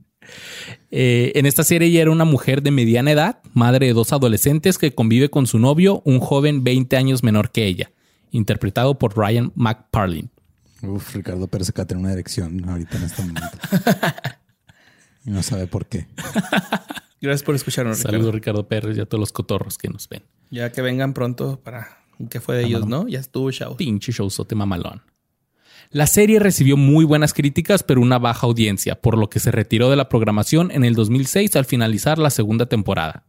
Eh, en esta serie ella era una mujer de mediana edad, madre de dos adolescentes que convive con su novio, un joven 20 años menor que ella, interpretado por Ryan McParlin. Uf, Ricardo Pérez acaba de tener una erección ahorita en este momento. y no sabe por qué. Gracias por escucharnos, Ricardo. Saludos Ricardo Pérez y a todos los cotorros que nos ven. Ya que vengan pronto para qué fue de ellos, ¿no? Ya estuvo show. Pinche showzote mamalón. La serie recibió muy buenas críticas, pero una baja audiencia, por lo que se retiró de la programación en el 2006 al finalizar la segunda temporada.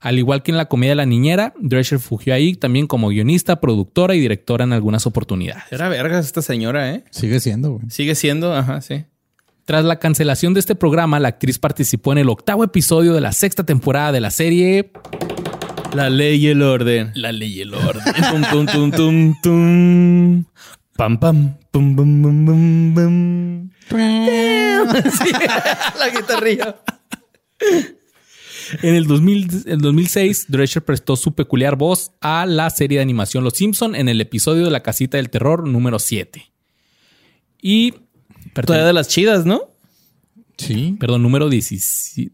Al igual que en la comedia La Niñera, Drescher fugió ahí también como guionista, productora y directora en algunas oportunidades. Era vergas esta señora, ¿eh? Sigue siendo, güey. Sigue siendo, ajá, sí. Tras la cancelación de este programa, la actriz participó en el octavo episodio de la sexta temporada de la serie La ley y el orden. La Ley y el Orden. tum, tum, tum, tum, tum. Pam, pam. Pum, bum, bum, bum. Sí, la guitarrilla. En el, 2000 el 2006, Drescher prestó su peculiar voz a la serie de animación Los Simpson en el episodio de La Casita del Terror número 7. Y... Todavía de las chidas, ¿no? Sí. perdón, número 17.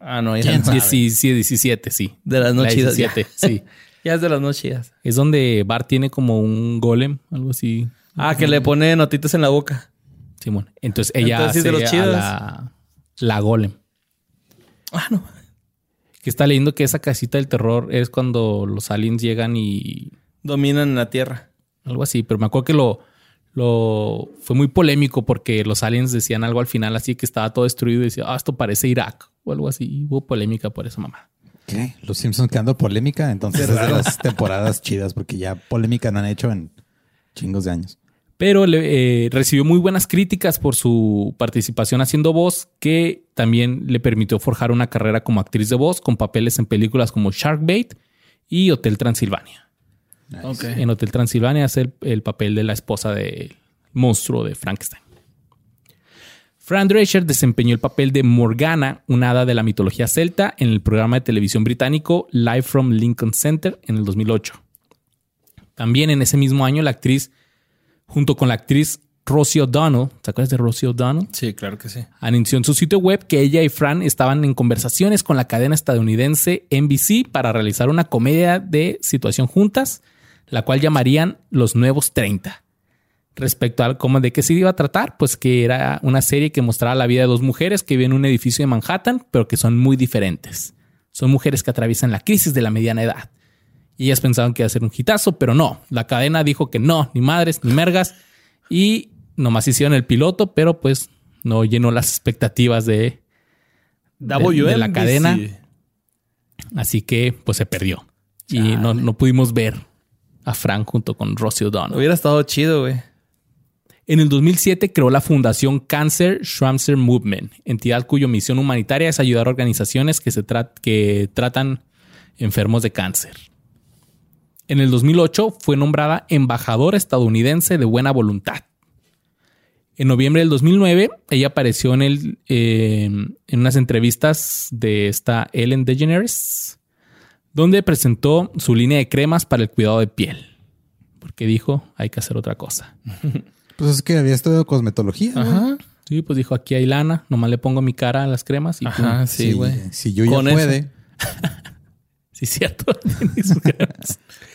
Ah, no, ya no. 17, 17, sí. De las no La chidas. 17, sí. Ya es de las no chidas. Es donde Bart tiene como un golem, algo así. Ah, que le pone notitas en la boca. Simón. Entonces ella Entonces, sí, hace de los a chidos. la, la golem. Ah, no. Que está leyendo que esa casita del terror es cuando los aliens llegan y Dominan la tierra. algo así. Pero me acuerdo que lo, lo fue muy polémico porque los aliens decían algo al final así que estaba todo destruido y decía, ah, esto parece Irak o algo así. Y hubo polémica por eso, mamá. ¿Qué? Los Simpsons quedando polémica. Entonces es de las temporadas chidas porque ya polémica no han hecho en chingos de años. Pero le, eh, recibió muy buenas críticas por su participación haciendo voz, que también le permitió forjar una carrera como actriz de voz con papeles en películas como Sharkbait y Hotel Transilvania. En Hotel Transilvania hace el, el papel de la esposa del monstruo de Frankenstein. Fran Drescher desempeñó el papel de Morgana, una hada de la mitología celta, en el programa de televisión británico Live from Lincoln Center en el 2008. También en ese mismo año la actriz, junto con la actriz Rosie O'Donnell, ¿te acuerdas de Rosie O'Donnell? Sí, claro que sí. Anunció en su sitio web que ella y Fran estaban en conversaciones con la cadena estadounidense NBC para realizar una comedia de situación juntas, la cual llamarían Los Nuevos 30. respecto a cómo de qué se iba a tratar, pues que era una serie que mostraba la vida de dos mujeres que viven en un edificio de Manhattan, pero que son muy diferentes. Son mujeres que atraviesan la crisis de la mediana edad. Y ellas pensaban que iba a ser un hitazo, pero no. La cadena dijo que no, ni madres, ni mergas. Y nomás hicieron el piloto, pero pues no llenó las expectativas de, de, de la cadena. Así que pues se perdió. Y no, no pudimos ver a Frank junto con Rosie O'Donnell. Hubiera estado chido, güey. En el 2007 creó la Fundación Cancer Schramser Movement, entidad cuya misión humanitaria es ayudar a organizaciones que, se que tratan enfermos de cáncer. En el 2008 fue nombrada embajadora estadounidense de buena voluntad. En noviembre del 2009, ella apareció en, el, eh, en unas entrevistas de esta Ellen DeGeneres, donde presentó su línea de cremas para el cuidado de piel. Porque dijo, hay que hacer otra cosa. Pues es que había estudiado cosmetología. Ajá. Sí, pues dijo, aquí hay lana, nomás le pongo mi cara a las cremas y Ajá, sí, güey. Si, yo ya puede. sí, cierto.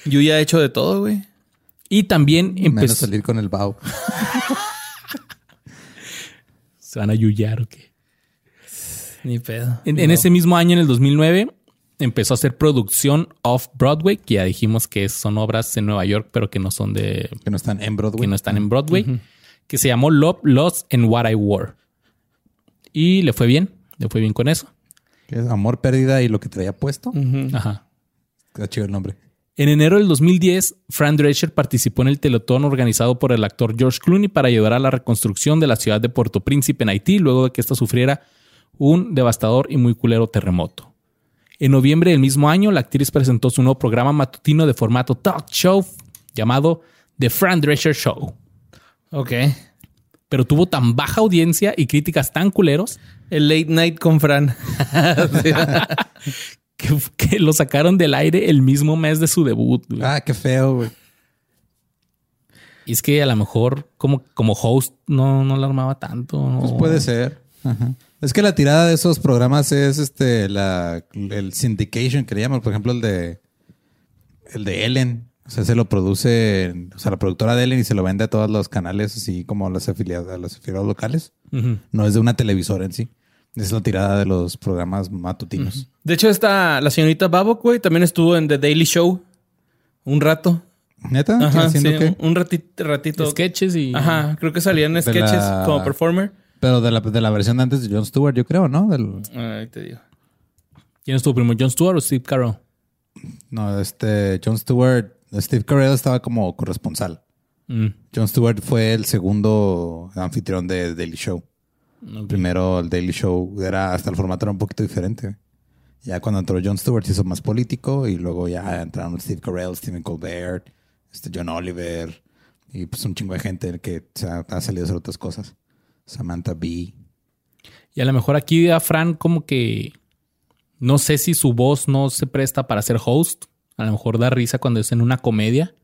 yo ya he hecho de todo, güey. Y también empezó a salir con el bao. ¿Se van a yuyar o qué? Ni pedo. En, en, ese mismo año, en el 2009, empezó a hacer producción off-Broadway, que ya dijimos que son obras en Nueva York, pero que no son de... Que no están en Broadway. Que no están en Broadway. Que se llamó Love, Lost and What I Wore. Y le fue bien. Le fue bien con eso. ¿Qué es Amor, Pérdida y lo que te había puesto? Ajá. Qué chido el nombre. En enero del 2010, Fran Drescher participó en el teletón organizado por el actor George Clooney para ayudar a la reconstrucción de la ciudad de Puerto Príncipe en Haití luego de que ésta sufriera un devastador y muy culero terremoto. En noviembre del mismo año, la actriz presentó su nuevo programa matutino de formato talk show llamado The Fran Drescher Show. Ok. Pero tuvo tan baja audiencia y críticas tan culeros. El late night con Fran. que, lo sacaron del aire el mismo mes de su debut. Ah, qué feo, güey. Y es que a lo mejor como, como host no, no la armaba tanto. Pues puede ser. Es que la tirada de esos programas es este la, el syndication que le llaman, por ejemplo, el de el de Ellen. O sea, se lo produce, o sea, la productora de Ellen y se lo vende a todos los canales, así como a las afiliadas, a los afiliados locales. No es de una televisora en sí. Es la tirada de los programas matutinos. De hecho, esta, la señorita Babok, güey, también estuvo en The Daily Show un rato. ¿Neta? Ajá, sí, un ratito, ratito. Sketches y... Ajá, creo que salían sketches como performer. Pero de la, de la versión de antes de Jon Stewart, yo creo, ¿no? Del... Ahí te digo. ¿Quién estuvo primero, Jon Stewart o Steve Carell? No, este, Jon Stewart, Steve Carell estaba como corresponsal. Mm. Jon Stewart fue el segundo anfitrión de Daily Show. Primero el Daily Show era, hasta el formato era un poquito diferente. Ya cuando entró Jon Stewart se hizo más político y luego ya entraron Steve Carell, Stephen Colbert, este John Oliver y pues un chingo de gente que se ha, salido a hacer otras cosas. Samantha Bee. Y a lo mejor aquí a Fran como que no sé si su voz no se presta para ser host. A lo mejor da risa cuando es en una comedia.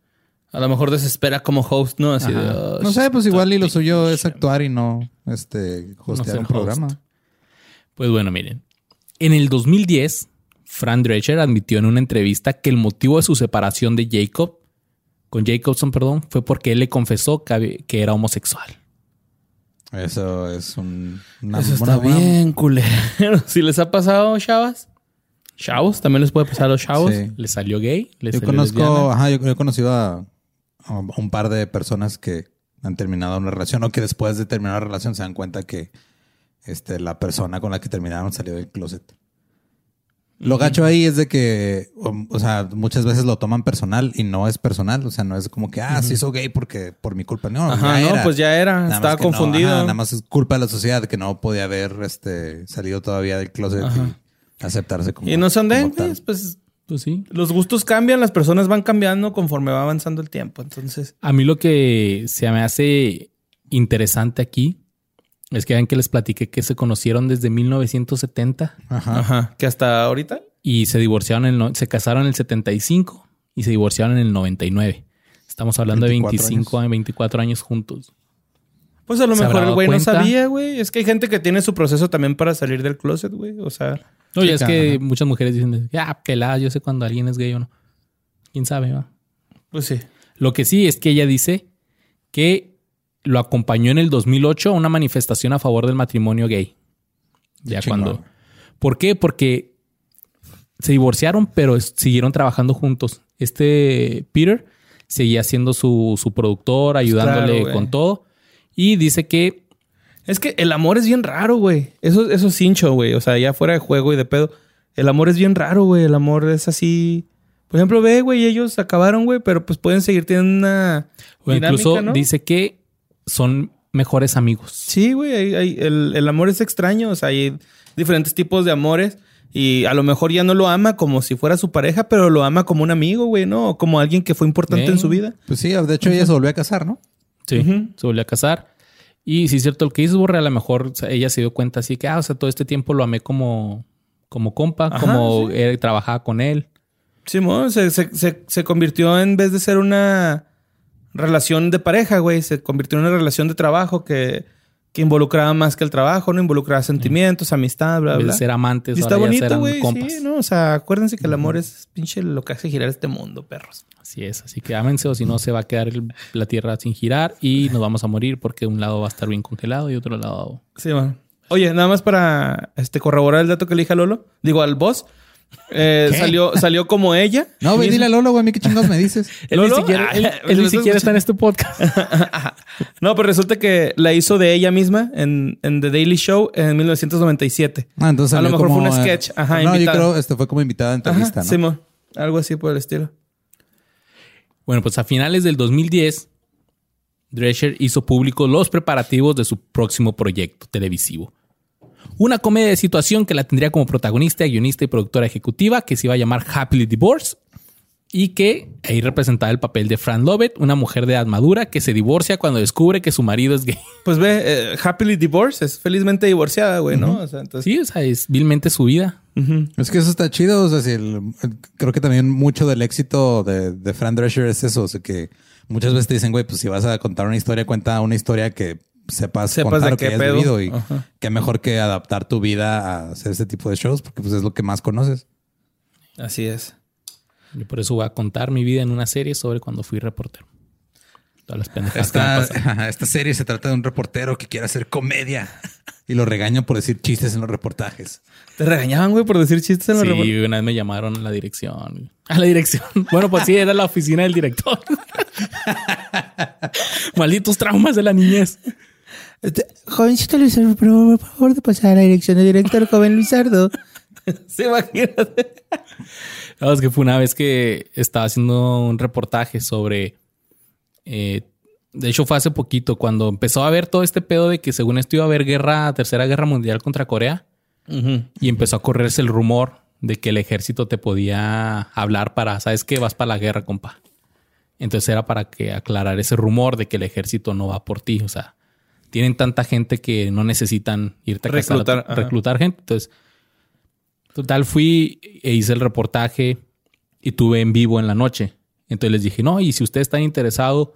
A lo mejor desespera como host, ¿no? Así de, oh, no sé, pues igual y lo suyo es actuar y no este, hostear un programa. Pues bueno, miren. En el 2010, Fran Drescher admitió en una entrevista que el motivo de su separación de Jacob, con Jacobson, perdón, fue porque él le confesó que, era homosexual. Eso es un... Eso está bien culero. si les ha pasado, chavas. Chavos, también les puede pasar a los chavos. Sí. ¿Le salió gay? yo conozco, ajá, yo he conocido a un par de personas que han terminado una relación o que después de terminar la relación se dan cuenta que este, la persona con la que terminaron salió del closet. Lo gacho ahí es de que, o, sea, muchas veces lo toman personal y no es personal. O sea, no es como que, ah, se hizo gay porque por mi culpa. No, ya no, era. pues ya era. Estaba confundido. nada más es culpa de la sociedad que no podía haber este, salido todavía del closet y aceptarse como. Y no son de, pues pues sí. Los gustos cambian, las personas van cambiando conforme va avanzando el tiempo. Entonces. A mí lo que se me hace interesante aquí es que ven que les platiqué que se conocieron desde 1970. Ajá. Ajá. Que hasta ahorita. Y se divorciaron en se casaron en el 75 y se divorciaron en el 99. Estamos hablando de 25 a 24 años juntos. Pues a lo mejor el güey no sabía, güey. Es que hay gente que tiene su proceso también para salir del closet, güey. O sea. No, es que muchas mujeres dicen, ya, pelada, yo sé cuando alguien es gay o no. ¿Quién sabe, va? Pues sí. Lo que sí es que ella dice que lo acompañó en el 2008 a una manifestación a favor del matrimonio gay. Ya chingón. cuando. ¿Por qué? Porque se divorciaron, pero siguieron trabajando juntos. Este Peter seguía siendo su, su productor, ayudándole Claro, güey. con todo. Y dice que Es que el amor es bien raro, güey. Eso, eso es hincho, güey. O sea, ya fuera de juego y de pedo. El amor es bien raro, güey. El amor es así. Por ejemplo, ve, güey, ellos acabaron, güey, pero pues pueden seguir teniendo una. o dinámica, incluso ¿no? dice que son mejores amigos. Sí, güey. hay- hay- el, el amor es extraño. O sea, hay diferentes tipos de amores. Y a lo mejor ya no lo ama como si fuera su pareja, pero lo ama como un amigo, güey, ¿no? O como alguien que fue importante Eh. en su vida. Pues sí, de hecho ella se volvió a casar, ¿no? Sí, se volvió a casar. Y sí es cierto lo que dices, Borre, a lo mejor o sea, ella se dio cuenta así que, ah, o sea, todo este tiempo lo amé como, como compa, Ajá, como sí. él trabajaba con él. Simón se, se, se, se convirtió en vez de ser una relación de pareja, güey, se convirtió en una relación de trabajo que, que involucraba más que el trabajo, ¿no? Involucraba sentimientos, amistad, bla, bla. ser amantes, y está ahora bonito, güey. Sí, ¿no? O sea, acuérdense que el amor es pinche lo que hace girar este mundo, perros. Así es, así que ámense o si no se va a quedar el- la tierra sin girar y nos vamos a morir porque un lado va a estar bien congelado y otro lado... Sí, bueno. Oye, nada más para este, corroborar el dato que le dije a Lolo. Digo, al boss. Eh, salió, salió como ella. No, güey, dile a Lolo, güey, a mí qué chingados me dices. Él ni ¿Lolo? siquiera, él- Ah, él me ni estás siquiera está en este podcast. No, pero resulta que la hizo de ella misma en, en The Daily Show en 1997. Ah, entonces A lo salió mejor fue como, un eh, sketch. Ajá, no, invitada. yo creo este fue como invitada en Ajá, entrevista, ¿no? Simón. Algo así por el estilo. Bueno, pues a finales del 2010, Drescher hizo público los preparativos de su próximo proyecto televisivo. Una comedia de situación que la tendría como protagonista, guionista y productora ejecutiva, que se iba a llamar Happily Divorced, y que ahí representaba el papel de Fran Lovett, una mujer de edad madura que se divorcia cuando descubre que su marido es gay. Pues ve, eh, Happily Divorced, es felizmente divorciada, güey, ¿no? O sea, entonces. Sí, o sea, es vilmente su vida. Es que eso está chido. O sea, si el- el- creo que también mucho del éxito de, de Fran Drescher es eso. O sea, que muchas veces te dicen, güey, pues si vas a contar una historia, cuenta una historia que sepas, Sepas contar de que qué hayas pedo. vivido. Y Ajá. qué mejor que adaptar tu vida a hacer este tipo de shows, porque pues es lo que más conoces. Así es. Yo por eso voy a contar mi vida en una serie sobre cuando fui reportero. Todas las que Esta, esta serie se trata de un reportero que quiere hacer comedia y lo regañan por decir chistes en los reportajes. ¿Te regañaban, güey, por decir chistes en la report- Sí, una vez me llamaron a la dirección. A la dirección. Bueno, pues sí, era la oficina del director. Malditos traumas de la niñez. Este, Jovencito Luisardo, por favor, de pasar a la dirección del director, joven Luisardo. Se imagínate. No, es que fue una vez que estaba haciendo un reportaje sobre. eh, de hecho, fue hace poquito cuando empezó a ver todo este pedo de que según esto iba a haber guerra, tercera guerra mundial contra Corea. Y empezó a correrse el rumor de que el ejército te podía hablar para, ¿sabes qué? Vas para la guerra, compa. Entonces era para que aclarar ese rumor de que el ejército no va por ti. O sea, tienen tanta gente que no necesitan irte a Reclutar, reclutar gente. Entonces, total, fui e hice el reportaje y tuve en vivo en la noche. Entonces les dije, no, y si usted está interesado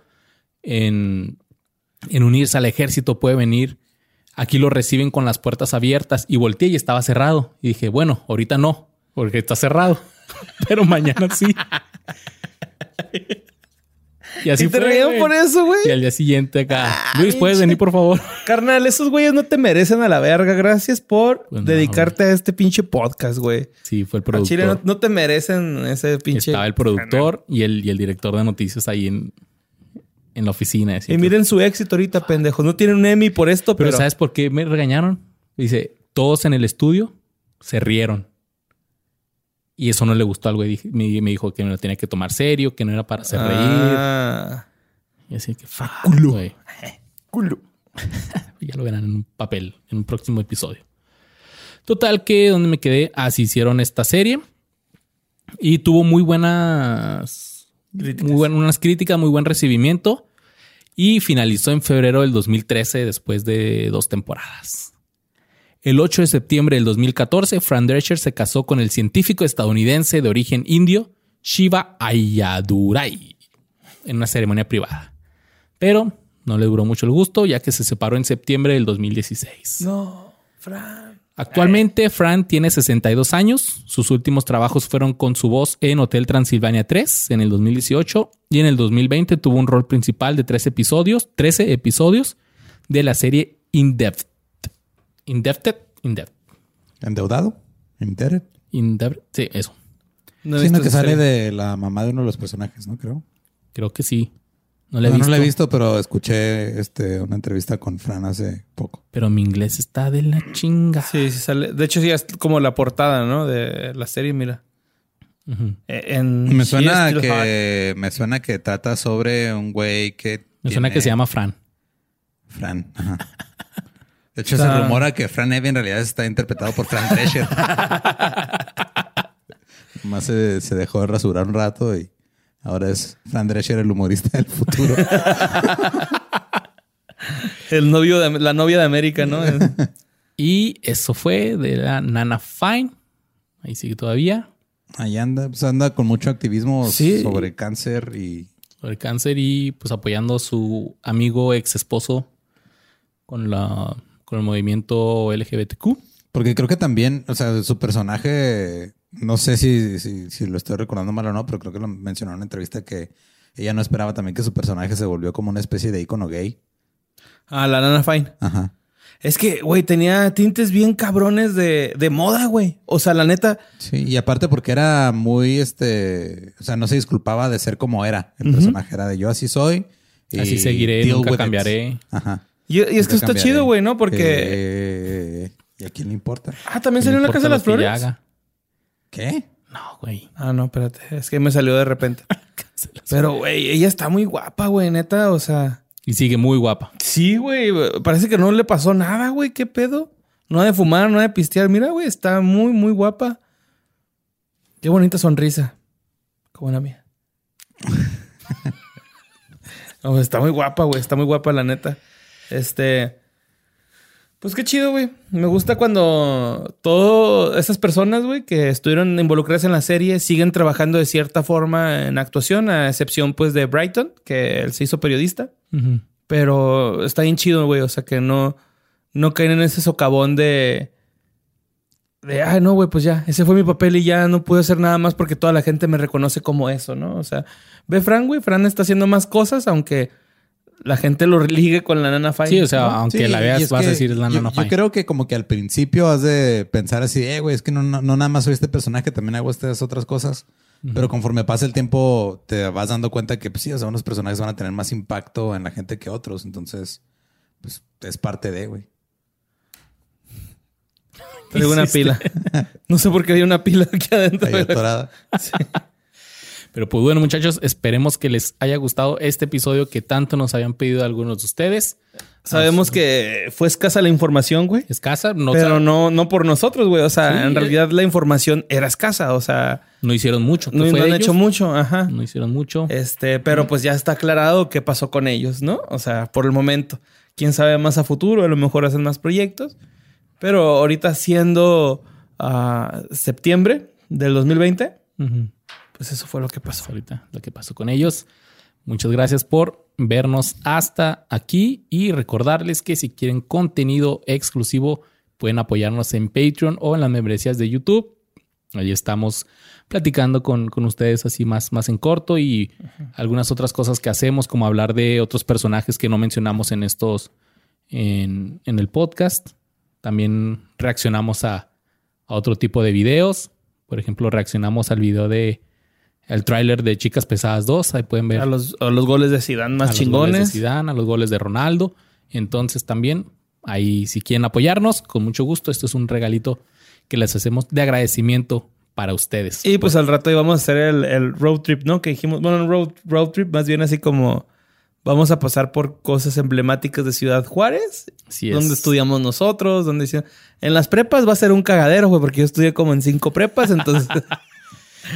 en, en unirse al ejército, puede venir. Aquí lo reciben con las puertas abiertas. Y volteé y estaba cerrado. Y dije, bueno, ahorita no, porque está cerrado. Pero mañana sí. Y así ¿Y te fue, por eso, güey? Y al día siguiente acá, Luis, ¿puedes venir, por favor? Carnal, esos güeyes no te merecen a la verga. Gracias por Pues no, dedicarte a este pinche podcast, güey. Sí, fue el productor. Chile no, no te merecen ese pinche. Estaba el productor y el, y el director de noticias ahí en, en la oficina. así Y miren su éxito ahorita, pendejos. No tienen un Emmy por esto, pero, pero. ¿sabes por qué me regañaron? Dice, todos en el estudio se rieron. Y eso no le gustó al güey. Me, me dijo que me lo tenía que tomar serio, que no era para hacer reír. Ah, Y así que, fuck, güey. ya lo verán en un papel, en un próximo episodio. Total que donde me quedé, así hicieron esta serie. Y tuvo muy buenas... Críticas. Muy buenas unas críticas, muy buen recibimiento. Y finalizó en febrero del 2013 después de dos temporadas. El 8 de septiembre del 2014, Fran Drescher se casó con el científico estadounidense de origen indio, Shiva Ayadurai, en una ceremonia privada. Pero no le duró mucho el gusto, ya que se separó en septiembre del 2016. No, Fran. Actualmente Fran tiene 62 años. Sus últimos trabajos fueron con su voz en Hotel Transilvania 3 en el 2018 y en el 2020 tuvo un rol principal de 3 episodios, 13 episodios de la serie Indebted. Indebted, Indebted. ¿Endeudado? ¿Indebted? Indebted, sí, eso. No he Sí, visto no, que sale serie. de la mamá de uno de los personajes, ¿no? Creo. Creo que sí. No la he No, no visto. la he visto, pero escuché este, una entrevista con Fran hace poco. Pero mi inglés está de la chinga. Sí, sí sale. De hecho, sí, es como la portada, ¿no? De la serie, mira. En Me suena que me suena que trata sobre un güey que Me suena que se llama Fran. Fran. Ajá. De hecho, Está- se rumora que Fran Evie en realidad está interpretado por Fran Drescher. Más se, se dejó de rasurar un rato y ahora es Fran Drescher el humorista del futuro. El novio de la novia de América, ¿no? Y eso fue de la Nana Fine. Ahí sigue todavía. Ahí anda, pues anda con mucho activismo Sí. sobre cáncer y Sobre cáncer y pues apoyando a su amigo ex esposo con la con el movimiento LGBTQ. Porque creo que también, o sea, su personaje, no sé si, si, si lo estoy recordando mal o no, pero creo que lo mencionó en una entrevista que ella no esperaba también que su personaje se volvió como una especie de icono gay. Ah, la Nana Fine. Ajá. Es que, güey, tenía tintes bien cabrones de, de moda, güey. O sea, la neta, Sí, y aparte porque era muy, este, o sea, no se disculpaba de ser como era. El personaje era de yo así soy. y Así seguiré, nunca with it". cambiaré. Ajá. Y, y es que está chido, güey, ¿no? Porque. Eh, ¿Y a quién le importa? Ah, también salió en la Casa de las Flores. ¿Qué? No, güey. Ah, no, espérate. Es que me salió de repente. Pero, güey, ella está muy guapa, güey, neta. O sea, Y sigue muy guapa. sí, güey. Parece que no le pasó nada, güey. ¿Qué pedo? No ha de fumar, no ha de pistear. Mira, güey, está muy, muy guapa. Qué bonita sonrisa. Como la mía. No, está muy guapa, güey. Está muy guapa, la neta. Este. Pues qué chido, güey. Me gusta cuando todas esas personas, güey, que estuvieron involucradas en la serie siguen trabajando de cierta forma en actuación, a excepción, pues, de Brighton, que él se hizo periodista. Pero está bien chido, güey. O sea, que no, no caen en ese socavón de. De, ay, no, güey, pues ya, ese fue mi papel y ya no pude hacer nada más porque toda la gente me reconoce como eso, ¿no? O sea, ve Fran, güey, Fran está haciendo más cosas, aunque la gente lo ligue con la nana Fine. Sí, o sea, ¿no? aunque Sí, la veas, es vas que a decir es la yo, Nana yo Fine. creo que como que al principio has de pensar así, eh, güey, es que no, no, no nada más soy este personaje, también hago estas otras cosas. Pero conforme pasa el tiempo, te vas dando cuenta que, pues sí, o sea, unos personajes van a tener más impacto en la gente que otros. Entonces, pues es parte de, güey. Traigo una pila. No sé por qué hay una pila aquí adentro. Ahí atorada. Pero pues bueno, muchachos, esperemos que les haya gustado este episodio que tanto nos habían pedido algunos de ustedes. Sabemos que fue escasa la información, güey. Escasa, no, pero no, no por nosotros, güey. O sea, Sí, en realidad la información era escasa. O sea, no hicieron mucho. ¿Qué no, no han ellos? hecho mucho. Ajá. No hicieron mucho. Este, pero pues ya está aclarado qué pasó con ellos, ¿no? O sea, por el momento. Quién sabe más a futuro, a lo mejor hacen más proyectos. Pero ahorita siendo ah, septiembre del 2020, Ujú. Pues eso fue lo que pasó. ahorita lo que pasó con ellos. Muchas gracias por vernos hasta aquí y recordarles que si quieren contenido exclusivo pueden apoyarnos en Patreon o en las membresías de YouTube. Ahí estamos platicando con, con ustedes así más, más en corto y algunas otras cosas que hacemos, como hablar de otros personajes que no mencionamos en estos, en, en el podcast. También reaccionamos a, a otro tipo de videos. Por ejemplo, reaccionamos al video de el tráiler de Chicas Pesadas 2. Ahí pueden ver A los, a los goles de Zidane a más los goles de chingones. Zidane, a los goles de Ronaldo. Entonces también ahí si quieren apoyarnos, con mucho gusto. Esto es un regalito que les hacemos de agradecimiento para ustedes. Y pues al rato íbamos a hacer el, el road trip, ¿no? Que dijimos, bueno, road, road trip más bien así como vamos a pasar por cosas emblemáticas de Ciudad Juárez, Así es. donde estudiamos nosotros, donde en las prepas va a ser un cagadero, güey, porque yo estudié como en cinco prepas, entonces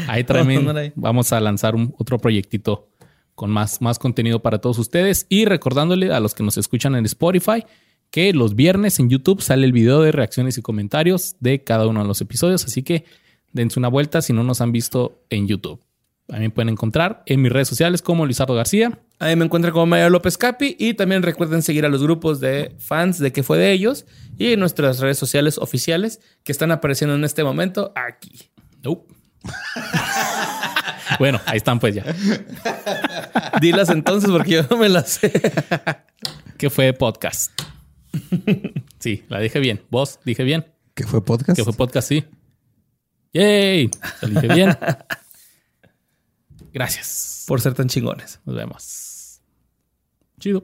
Ahí también vamos a lanzar un, otro proyectito con más, más contenido para todos ustedes. Y recordándole a los que nos escuchan en Spotify que los viernes en YouTube sale el video de reacciones y comentarios de cada uno de los episodios. Así que dense una vuelta si no nos han visto en YouTube. También pueden encontrar en mis redes sociales como Luisardo García. Ahí me encuentran como Mario López Capi y también recuerden seguir a los grupos de fans de que fue de ellos y nuestras redes sociales oficiales que están apareciendo en este momento aquí. Nope. bueno, ahí están pues ya. Dilas entonces porque yo no me las sé. ¿Qué fue podcast? Sí, la dije bien. ¿Vos dije bien? ¿Qué fue podcast? ¿Qué fue podcast? Sí. ¡Yay! Lo dije bien. Gracias. Por ser tan chingones. Nos vemos. Chido.